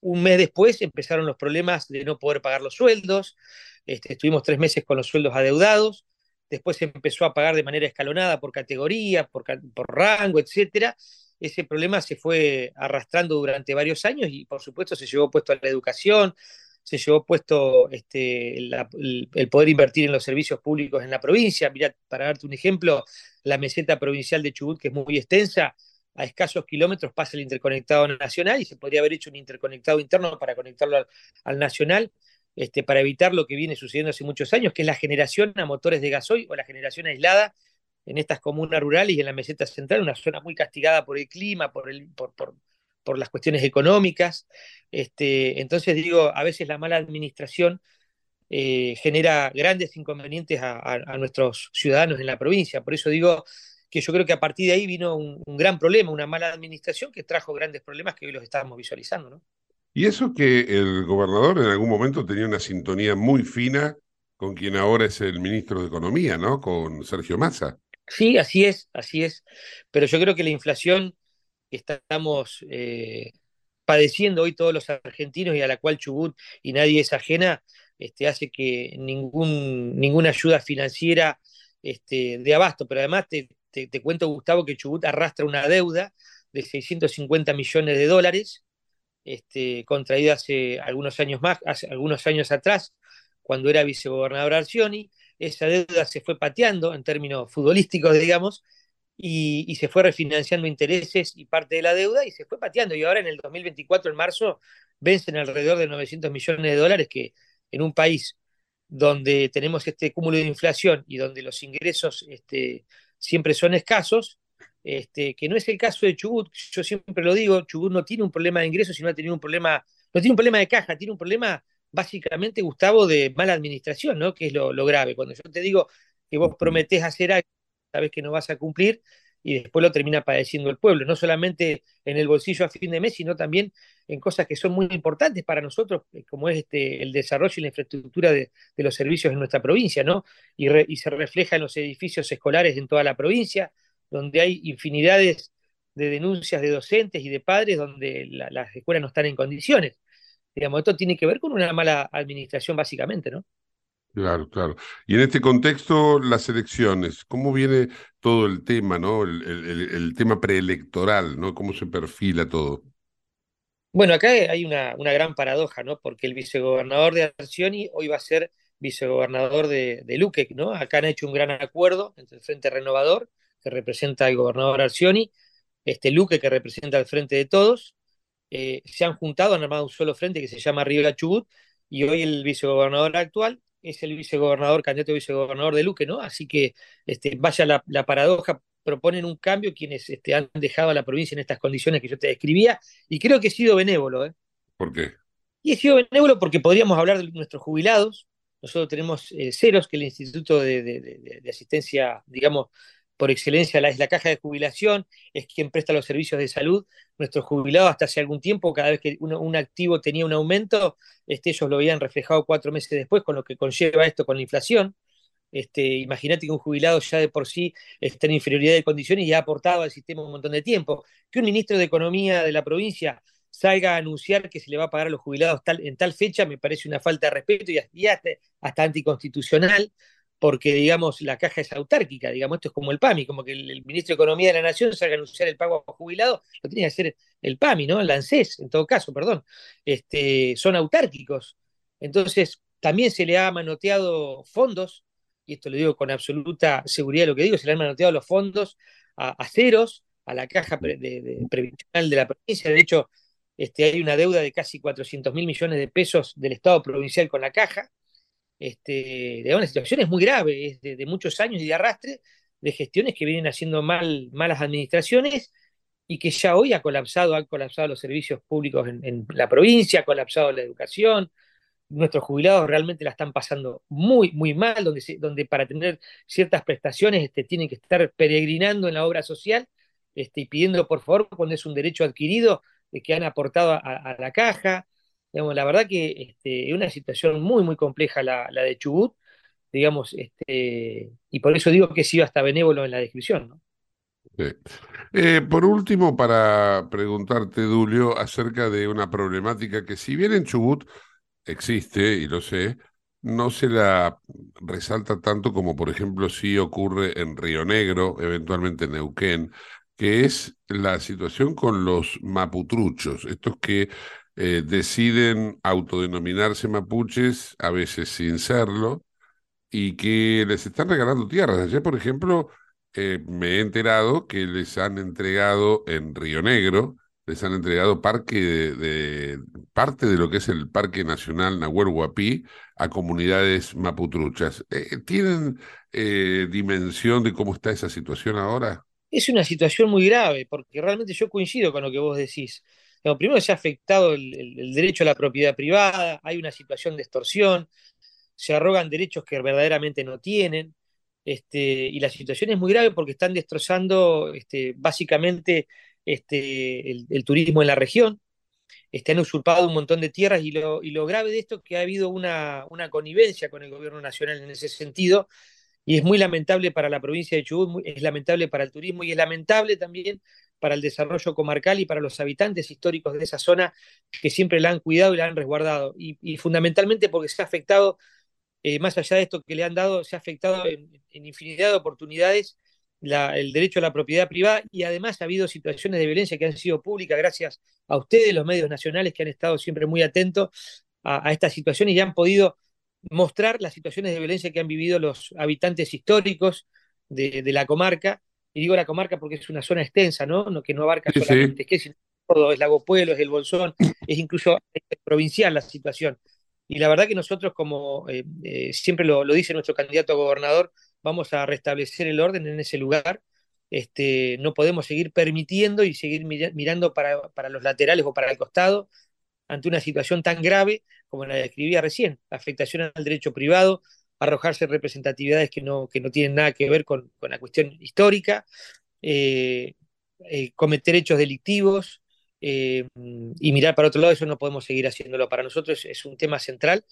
un mes después empezaron los problemas de no poder pagar los sueldos, este, estuvimos tres meses con los sueldos adeudados, después se empezó a pagar de manera escalonada por categoría, por, por rango, etcétera. Ese problema se fue arrastrando durante varios años y por supuesto se llevó puesto a la educación, se llevó puesto este, el, poder invertir en los servicios públicos en la provincia. Mira, para darte un ejemplo, la meseta provincial de Chubut, que es muy extensa, a escasos kilómetros pasa el interconectado nacional y se podría haber hecho un interconectado interno para conectarlo al, al nacional, este, para evitar lo que viene sucediendo hace muchos años, que es la generación a motores de gasoil o la generación aislada en estas comunas rurales y en la meseta central, una zona muy castigada por el clima, por, el, por, por, por las cuestiones económicas. Este, entonces digo, a veces la mala administración eh, genera grandes inconvenientes a, a, a nuestros ciudadanos en la provincia. Por eso digo, que yo creo que a partir de ahí vino un, un, gran problema, una mala administración que trajo grandes problemas que hoy los estamos visualizando, ¿no? Y eso que el gobernador en algún momento tenía una sintonía muy fina con quien ahora es el ministro de Economía, ¿no? Con Sergio Massa. Sí, así es, así es. Pero yo creo que la inflación que estamos eh, padeciendo hoy todos los argentinos y a la cual Chubut y nadie es ajena, este, hace que ningún, ninguna ayuda financiera este, de abasto. Pero además te, te, cuento, Gustavo, que Chubut arrastra una deuda de 650 millones de dólares, este, contraída hace algunos años más, hace algunos años atrás, cuando era vicegobernador Arcioni. Esa deuda se fue pateando en términos futbolísticos, digamos, y, se fue refinanciando intereses y parte de la deuda y se fue pateando. Y ahora en el 2024, en marzo, vencen alrededor de 900 millones de dólares que en un país donde tenemos este cúmulo de inflación y donde los ingresos este, siempre son escasos, este, que no es el caso de Chubut, yo siempre lo digo, Chubut no tiene un problema de ingresos, sino ha tenido un problema, no tiene un problema de caja, tiene un problema básicamente, Gustavo, de mala administración, ¿no? Que es lo, lo grave. Cuando yo te digo que vos prometés hacer algo, sabes que no vas a cumplir, y después lo termina padeciendo el pueblo, no solamente en el bolsillo a fin de mes, sino también en cosas que son muy importantes para nosotros, eh, como es este, el desarrollo y la infraestructura de, los servicios en nuestra provincia, ¿no? Y, se refleja en los edificios escolares en toda la provincia, donde hay infinidades de denuncias de docentes y de padres donde las escuelas no están en condiciones. Digamos, esto tiene que ver con una mala administración básicamente, ¿no? Claro, claro. Y en este contexto, las elecciones, ¿cómo viene todo el tema, ¿no? El, tema preelectoral, ¿no? ¿Cómo se perfila todo? Bueno, acá hay una, una, gran paradoja, ¿no? Porque el vicegobernador de Arcioni hoy va a ser vicegobernador de, de Luque, ¿no? Acá han hecho un gran acuerdo entre el Frente Renovador, que representa al gobernador Arcioni, este Luque, que representa al Frente de Todos, eh, se han juntado, han armado un solo frente que se llama Río Chubut, y hoy el vicegobernador actual es el vicegobernador, candidato a vicegobernador de Luque, ¿no? Así que este, vaya la, paradoja, proponen un cambio quienes este, han dejado a la provincia en estas condiciones que yo te describía, y creo que he sido benévolo, ¿eh? ¿Por qué? Y he sido benévolo porque podríamos hablar de nuestros jubilados, nosotros tenemos eh, ceros, que el Instituto de, Asistencia, digamos, por excelencia la, es la caja de jubilación, es quien presta los servicios de salud. Nuestros jubilados hasta hace algún tiempo, cada vez que un activo tenía un aumento, este, ellos lo veían reflejado cuatro meses después, con lo que conlleva esto con la inflación. Este, imagínate que un jubilado ya de por sí está en inferioridad de condiciones y ha aportado al sistema un montón de tiempo. Que un ministro de Economía de la provincia salga a anunciar que se le va a pagar a los jubilados tal, en tal fecha me parece una falta de respeto y hasta anticonstitucional porque, digamos, la caja es autárquica, digamos, esto es como el PAMI, como que el, ministro de Economía de la Nación salga a anunciar el pago a jubilados, lo tiene que hacer el PAMI, ¿no? El ANSES, en todo caso, perdón. Este, son autárquicos. Entonces, también se le ha manoteado fondos, y esto lo digo con absoluta seguridad lo que digo, se le han manoteado los fondos a, ceros, a la caja previsional de la provincia. De hecho, este, hay una deuda de casi 400 mil millones de pesos del Estado provincial con la caja este, de una situación es muy grave, es de, muchos años y de arrastre de gestiones que vienen haciendo mal, malas administraciones y que ya hoy ha colapsado, han colapsado los servicios públicos en, la provincia, ha colapsado la educación, nuestros jubilados realmente la están pasando muy, muy mal, donde, donde para tener ciertas prestaciones este, tienen que estar peregrinando en la obra social este, y pidiendo por favor cuando es un derecho adquirido de que han aportado a la caja, la verdad que este, es una situación muy, muy compleja la, de Chubut, digamos, este, y por eso digo que he sido hasta benévolo en la descripción. ¿no? Eh, por último, para preguntarte, Dulio, acerca de una problemática que si bien en Chubut existe, y lo sé, no se la resalta tanto como, por ejemplo, si ocurre en Río Negro, eventualmente en Neuquén, que es la situación con los maputruchos, estos que eh, deciden autodenominarse mapuches, a veces sin serlo, y que les están regalando tierras. Ayer, por ejemplo, eh, me he enterado que les han entregado en Río Negro, les han entregado parque de, parte de lo que es el Parque Nacional Nahuel Huapi a comunidades maputruchas. Eh, ¿Tienen dimensión de cómo está esa situación ahora? Es una situación muy grave, porque realmente yo coincido con lo que vos decís primero se ha afectado el, derecho a la propiedad privada, hay una situación de extorsión, se arrogan derechos que verdaderamente no tienen, este, y la situación es muy grave porque están destrozando este, básicamente este, el, turismo en la región, han usurpado un montón de tierras y lo, grave de esto es que ha habido una, una connivencia con el gobierno nacional en ese sentido, y es muy lamentable para la provincia de Chubut, es lamentable para el turismo y es lamentable también para el desarrollo comarcal y para los habitantes históricos de esa zona que siempre la han cuidado y la han resguardado. Y, fundamentalmente porque se ha afectado, eh, más allá de esto que le han dado, se ha afectado en, infinidad de oportunidades el derecho a la propiedad privada y además ha habido situaciones de violencia que han sido públicas gracias a ustedes, los medios nacionales, que han estado siempre muy atentos a, a estas situaciones y han podido mostrar las situaciones de violencia que han vivido los habitantes históricos de, la comarca. Y digo la comarca porque es una zona extensa, ¿no? que no abarca solamente que es todo, es Lago Pueblo, es el Bolsón, es incluso provincial la situación. Y la verdad que nosotros, como eh, eh, siempre lo, dice nuestro candidato a gobernador, vamos a restablecer el orden en ese lugar. Este, no podemos seguir permitiendo y seguir mirando para, para los laterales o para el costado ante una situación tan grave como la describía recién, afectación al derecho privado, arrojarse representatividades que no, que no tienen nada que ver con, la cuestión histórica, eh, eh, cometer hechos delictivos eh, y mirar para otro lado, eso no podemos seguir haciéndolo. Para nosotros es un tema central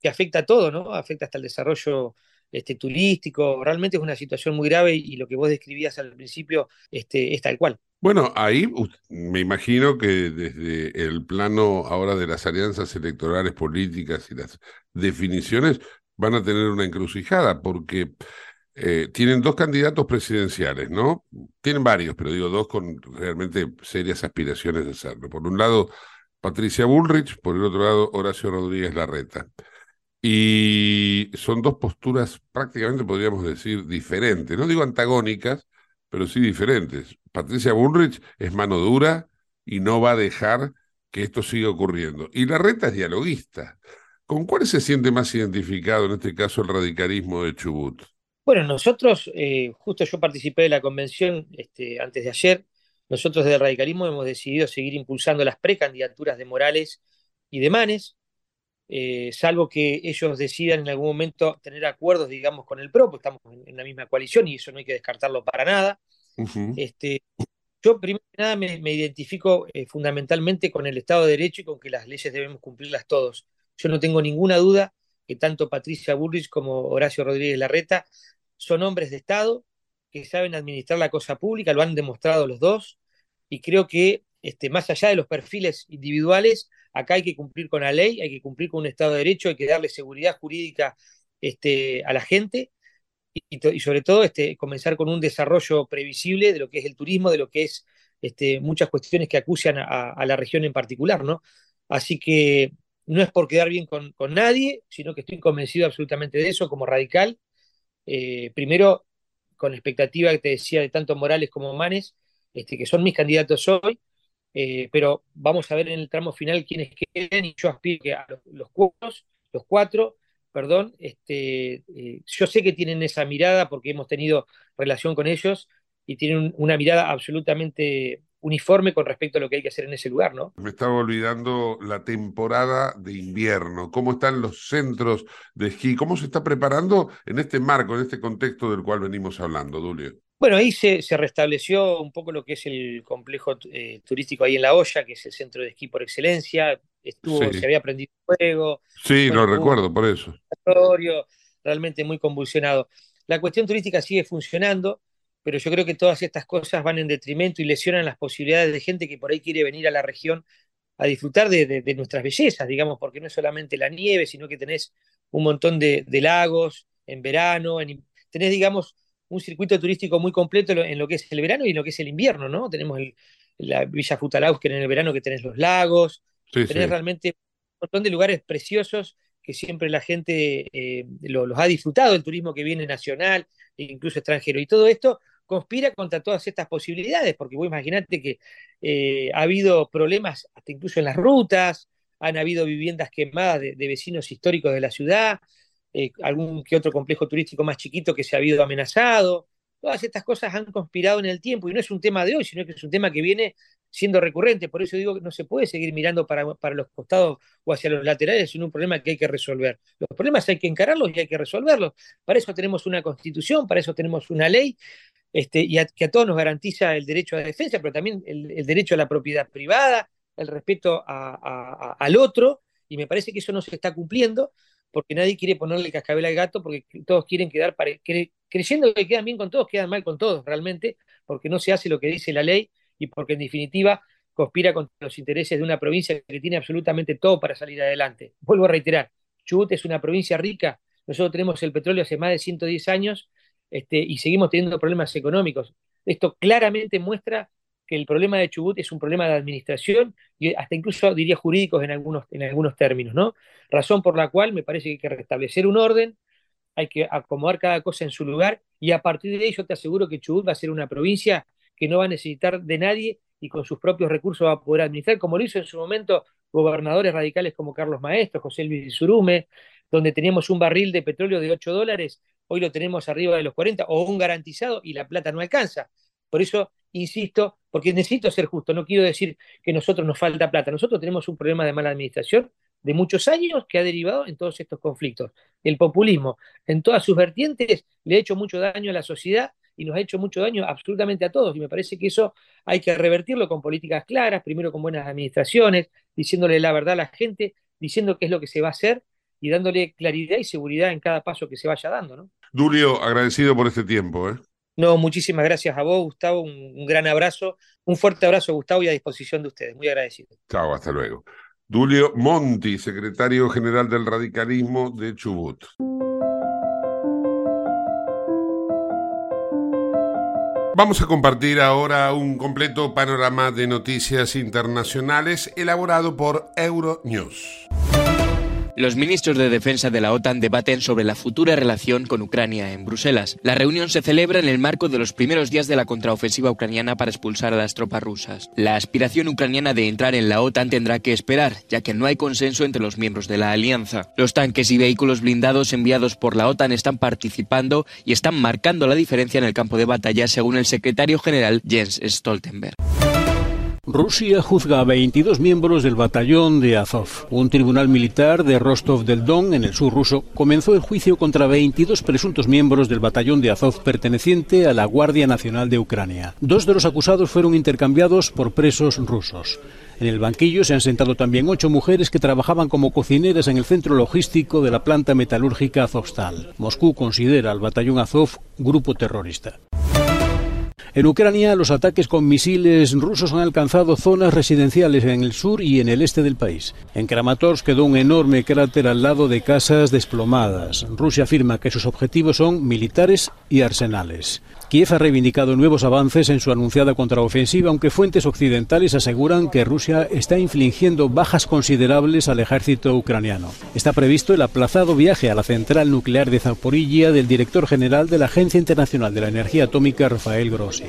que afecta a todo, ¿no? Afecta hasta el desarrollo este, turístico, realmente es una situación muy grave y, lo que vos describías al principio este, es tal cual. Bueno, ahí me imagino que desde el plano ahora de las alianzas electorales políticas y las definiciones van a tener una encrucijada porque eh, tienen dos candidatos presidenciales, ¿no? Tienen varios, pero digo dos con realmente serias aspiraciones de serlo. Por un lado, Patricia Bullrich, por el otro lado, Horacio Rodríguez Larreta. Y son dos posturas prácticamente, podríamos decir, diferentes. No digo antagónicas, pero sí diferentes. Patricia Bullrich es mano dura y no va a dejar que esto siga ocurriendo. Y la reta es dialoguista. ¿Con cuál se siente más identificado en este caso el radicalismo de Chubut? Bueno, nosotros, eh, justo yo participé de la convención este, antes de ayer, nosotros desde el radicalismo hemos decidido seguir impulsando las precandidaturas de Morales y de Manes, eh, salvo que ellos decidan en algún momento tener acuerdos, digamos, con el PRO, porque estamos en, la misma coalición y eso no hay que descartarlo para nada. este, yo, primero que nada, me, identifico eh, fundamentalmente con el Estado de Derecho y con que las leyes debemos cumplirlas todos. Yo no tengo ninguna duda que tanto Patricia Burrich como Horacio Rodríguez Larreta son hombres de Estado que saben administrar la cosa pública, lo han demostrado los dos, y creo que este, más allá de los perfiles individuales, acá hay que cumplir con la ley, hay que cumplir con un Estado de Derecho, hay que darle seguridad jurídica este, a la gente y, sobre todo este, comenzar con un desarrollo previsible de lo que es el turismo, de lo que es este, muchas cuestiones que acucian a, la región en particular, ¿no? Así que no es por quedar bien con, nadie, sino que estoy convencido absolutamente de eso como radical. Eh, primero, con expectativa que te decía de tanto Morales como Manes, que son mis candidatos hoy, eh, pero vamos a ver en el tramo final quiénes queden y yo aspiro que a los, cuatro, los cuatro, perdón, este, eh, yo sé que tienen esa mirada porque hemos tenido relación con ellos y tienen una mirada absolutamente uniforme con respecto a lo que hay que hacer en ese lugar, ¿no? Me estaba olvidando la temporada de invierno, cómo están los centros de esquí, cómo se está preparando en este marco, en este contexto del cual venimos hablando, Dulio. Bueno, ahí se, restableció un poco lo que es el complejo eh, turístico ahí en La Hoya, que es el centro de esquí por excelencia. Estuvo, se había prendido fuego. Sí, lo recuerdo, por eso. Realmente muy convulsionado. La cuestión turística sigue funcionando, pero yo creo que todas estas cosas van en detrimento y lesionan las posibilidades de gente que por ahí quiere venir a la región a disfrutar de, nuestras bellezas, digamos, porque no es solamente la nieve, sino que tenés un montón de, lagos en verano, tenés, digamos, un circuito turístico muy completo en lo que es el verano y en lo que es el invierno, ¿no? Tenemos la Villa Futalaus, en el verano que tenés los lagos, tenés realmente un montón de lugares preciosos que siempre la gente eh, los ha disfrutado, el turismo que viene nacional, e incluso extranjero, y todo esto conspira contra todas estas posibilidades, porque vos imaginate que eh, ha habido problemas hasta incluso en las rutas, han habido viviendas quemadas de vecinos históricos de la ciudad, eh, algún que otro complejo turístico más chiquito que se ha habido amenazado. Todas estas cosas han conspirado en el tiempo y no es un tema de hoy, sino que es un tema que viene siendo recurrente. Por eso digo que no se puede seguir mirando para, para los costados o hacia los laterales, sino un problema que hay que resolver. Los problemas hay que encararlos y hay que resolverlos. Para eso tenemos una constitución, para eso tenemos una ley, este, y que a todos nos garantiza el derecho a la defensa, pero también el, derecho a la propiedad privada, el respeto al otro, y me parece que eso no se está cumpliendo porque nadie quiere ponerle cascabel al gato, porque todos quieren quedar creyendo que quedan bien con todos, quedan mal con todos realmente, porque no se hace lo que dice la ley y porque en definitiva conspira contra los intereses de una provincia que tiene absolutamente todo para salir adelante. Vuelvo a reiterar, Chubut es una provincia rica, nosotros tenemos el petróleo hace más de 110 años este, y seguimos teniendo problemas económicos. Esto claramente muestra que el problema de Chubut es un problema de administración y hasta incluso diría jurídicos en algunos, en algunos términos, ¿no? Razón por la cual me parece que hay que restablecer un orden, hay que acomodar cada cosa en su lugar y a partir de ello te aseguro que Chubut va a ser una provincia que no va a necesitar de nadie y con sus propios recursos va a poder administrar, como lo hizo en su momento gobernadores radicales como Carlos Maestro, José Luis Surume, donde teníamos un barril de petróleo de 8 dólares, hoy lo tenemos arriba de los 40, o un garantizado y la plata no alcanza. Por eso, insisto, porque necesito ser justo, no quiero decir que nosotros nos falta plata, nosotros tenemos un problema de mala administración de muchos años que ha derivado en todos estos conflictos. El populismo, en todas sus vertientes, le ha hecho mucho daño a la sociedad y nos ha hecho mucho daño absolutamente a todos. Y me parece que eso hay que revertirlo con políticas claras, primero con buenas administraciones, diciéndole la verdad a la gente, diciendo qué es lo que se va a hacer y dándole claridad y seguridad en cada paso que se vaya dando. ¿no? Dulio, agradecido por este tiempo. ¿eh? No, muchísimas gracias a vos, Gustavo. Un, gran abrazo. Un fuerte abrazo, Gustavo, y a disposición de ustedes. Muy agradecido. Chao, hasta luego. Dulio Monti, secretario general del radicalismo de Chubut. Vamos a compartir ahora un completo panorama de noticias internacionales elaborado por Euronews. Los ministros de defensa de la OTAN debaten sobre la futura relación con Ucrania en Bruselas. La reunión se celebra en el marco de los primeros días de la contraofensiva ucraniana para expulsar a las tropas rusas. La aspiración ucraniana de entrar en la OTAN tendrá que esperar, ya que no hay consenso entre los miembros de la alianza. Los tanques y vehículos blindados enviados por la OTAN están participando y están marcando la diferencia en el campo de batalla, según el secretario general Jens Stoltenberg. Rusia juzga a 22 miembros del batallón de Azov. Un tribunal militar de Rostov del Don, en el sur ruso, comenzó el juicio contra 22 presuntos miembros del batallón de Azov perteneciente a la Guardia Nacional de Ucrania. Dos de los acusados fueron intercambiados por presos rusos. En el banquillo se han sentado también ocho mujeres que trabajaban como cocineras en el centro logístico de la planta metalúrgica Azovstal. Moscú considera al batallón Azov grupo terrorista. En Ucrania, los ataques con misiles rusos han alcanzado zonas residenciales en el sur y en el este del país. En Kramatorsk quedó un enorme cráter al lado de casas desplomadas. Rusia afirma que sus objetivos son militares y arsenales. Kiev ha reivindicado nuevos avances en su anunciada contraofensiva, aunque fuentes occidentales aseguran que Rusia está infligiendo bajas considerables al ejército ucraniano. Está previsto el aplazado viaje a la central nuclear de Zaporilla del director general de la Agencia Internacional de la Energía Atómica, Rafael Grossi.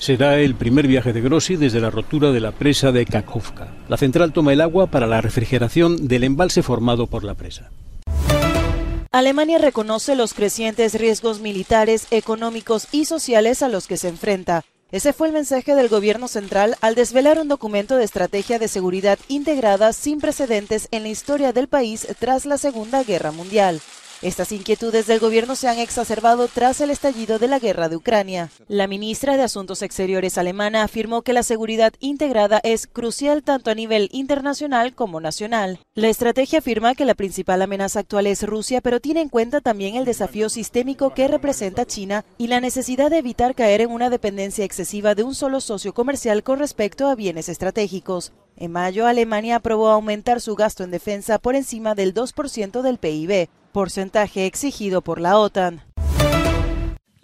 Será el primer viaje de Grossi desde la rotura de la presa de Kakhovka. La central toma el agua para la refrigeración del embalse formado por la presa. Alemania reconoce los crecientes riesgos militares, económicos y sociales a los que se enfrenta. Ese fue el mensaje del gobierno central al desvelar un documento de estrategia de seguridad integrada sin precedentes en la historia del país tras la Segunda Guerra Mundial. Estas inquietudes del gobierno se han exacerbado tras el estallido de la guerra de Ucrania. La ministra de Asuntos Exteriores alemana afirmó que la seguridad integrada es crucial tanto a nivel internacional como nacional. La estrategia afirma que la principal amenaza actual es Rusia, pero tiene en cuenta también el desafío sistémico que representa China y la necesidad de evitar caer en una dependencia excesiva de un solo socio comercial con respecto a bienes estratégicos. En mayo, Alemania aprobó aumentar su gasto en defensa por encima del 2% del PIB, porcentaje exigido por la OTAN.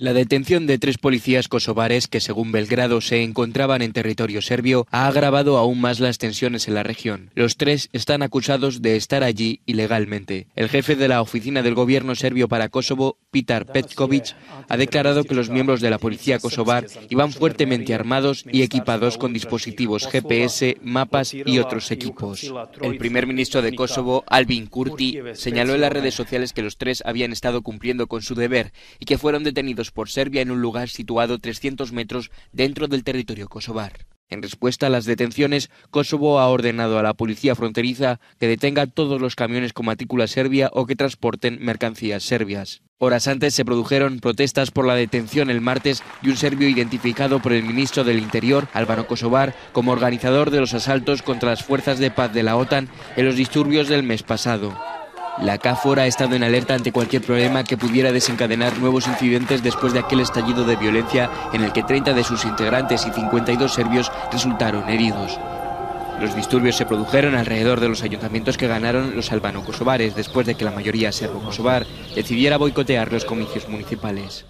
La detención de tres policías kosovares que, según Belgrado, se encontraban en territorio serbio ha agravado aún más las tensiones en la región. Los tres están acusados de estar allí ilegalmente. El jefe de la oficina del gobierno serbio para Kosovo, Petar Petkovic, ha declarado que los miembros de la policía kosovar iban fuertemente armados y equipados con dispositivos GPS, mapas y otros equipos. El primer ministro de Kosovo, Albin Kurti, señaló en las redes sociales que los tres habían estado cumpliendo con su deber y que fueron detenidos por Serbia en un lugar situado 300 metros dentro del territorio kosovar. En respuesta a las detenciones, Kosovo ha ordenado a la policía fronteriza que detenga todos los camiones con matrícula serbia o que transporten mercancías serbias. Horas antes se produjeron protestas por la detención el martes de un serbio identificado por el ministro del Interior, Álvaro Kosovar, como organizador de los asaltos contra las fuerzas de paz de la OTAN en los disturbios del mes pasado. La CAFOR ha estado en alerta ante cualquier problema que pudiera desencadenar nuevos incidentes después de aquel estallido de violencia en el que 30 de sus integrantes y 52 serbios resultaron heridos. Los disturbios se produjeron alrededor de los ayuntamientos que ganaron los albano-kosovares después de que la mayoría serbo-kosovar decidiera boicotear los comicios municipales.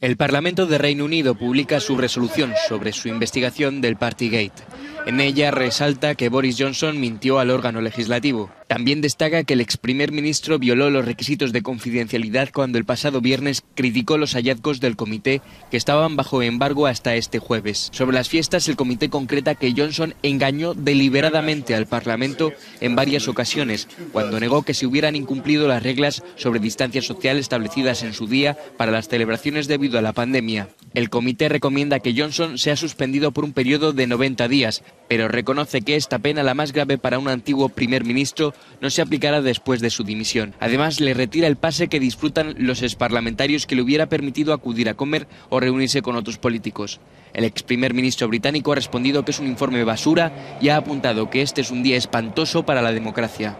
El Parlamento de Reino Unido publica su resolución sobre su investigación del Partygate. En ella resalta que Boris Johnson mintió al órgano legislativo. También destaca que el ex primer ministro violó los requisitos de confidencialidad cuando el pasado viernes criticó los hallazgos del comité que estaban bajo embargo hasta este jueves. Sobre las fiestas, el comité concreta que Johnson engañó deliberadamente al Parlamento en varias ocasiones, cuando negó que se hubieran incumplido las reglas sobre distancia social establecidas en su día para las celebraciones debido a la pandemia. El comité recomienda que Johnson sea suspendido por un periodo de 90 días, pero reconoce que esta pena, la más grave para un antiguo primer ministro, no se aplicará después de su dimisión. Además, le retira el pase que disfrutan los exparlamentarios que le hubiera permitido acudir a comer o reunirse con otros políticos. El ex primer ministro británico ha respondido que es un informe basura y ha apuntado que este es un día espantoso para la democracia.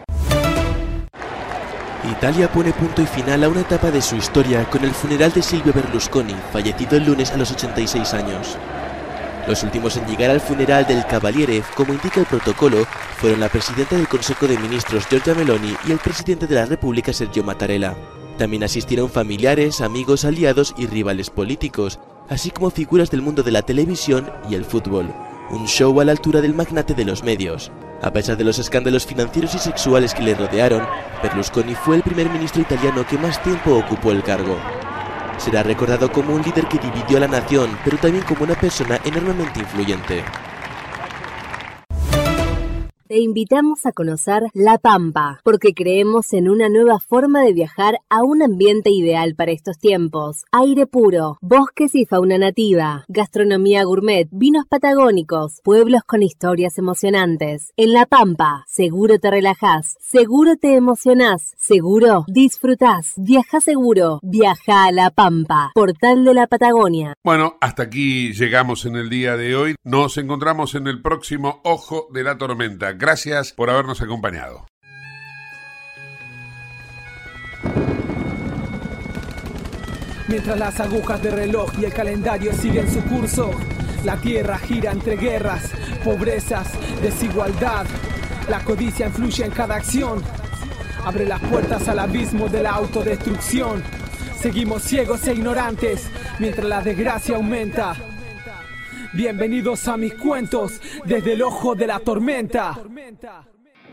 Italia pone punto y final a una etapa de su historia con el funeral de Silvio Berlusconi, fallecido el lunes a los 86 años. Los últimos en llegar al funeral del Cavaliere, como indica el protocolo, fueron la presidenta del Consejo de Ministros Giorgia Meloni y el presidente de la República Sergio Mattarella. También asistieron familiares, amigos, aliados y rivales políticos, así como figuras del mundo de la televisión y el fútbol. Un show a la altura del magnate de los medios. A pesar de los escándalos financieros y sexuales que le rodearon, Berlusconi fue el primer ministro italiano que más tiempo ocupó el cargo. Será recordado como un líder que dividió a la nación, pero también como una persona enormemente influyente. Te invitamos a conocer La Pampa, porque creemos en una nueva forma de viajar a un ambiente ideal para estos tiempos. Aire puro, bosques y fauna nativa, gastronomía gourmet, vinos patagónicos, pueblos con historias emocionantes. En La Pampa, seguro te relajás, seguro te emocionás, seguro disfrutás. Viaja seguro, viaja a La Pampa, portal de la Patagonia. Bueno, hasta aquí llegamos en el día de hoy. Nos encontramos en el próximo Ojo de la Tormenta. Gracias por habernos acompañado. Mientras las agujas de reloj y el calendario siguen su curso, la tierra gira entre guerras, pobrezas, desigualdad. La codicia influye en cada acción. Abre las puertas al abismo de la autodestrucción. Seguimos ciegos e ignorantes mientras la desgracia aumenta. Bienvenidos a mis cuentos desde el ojo de la tormenta.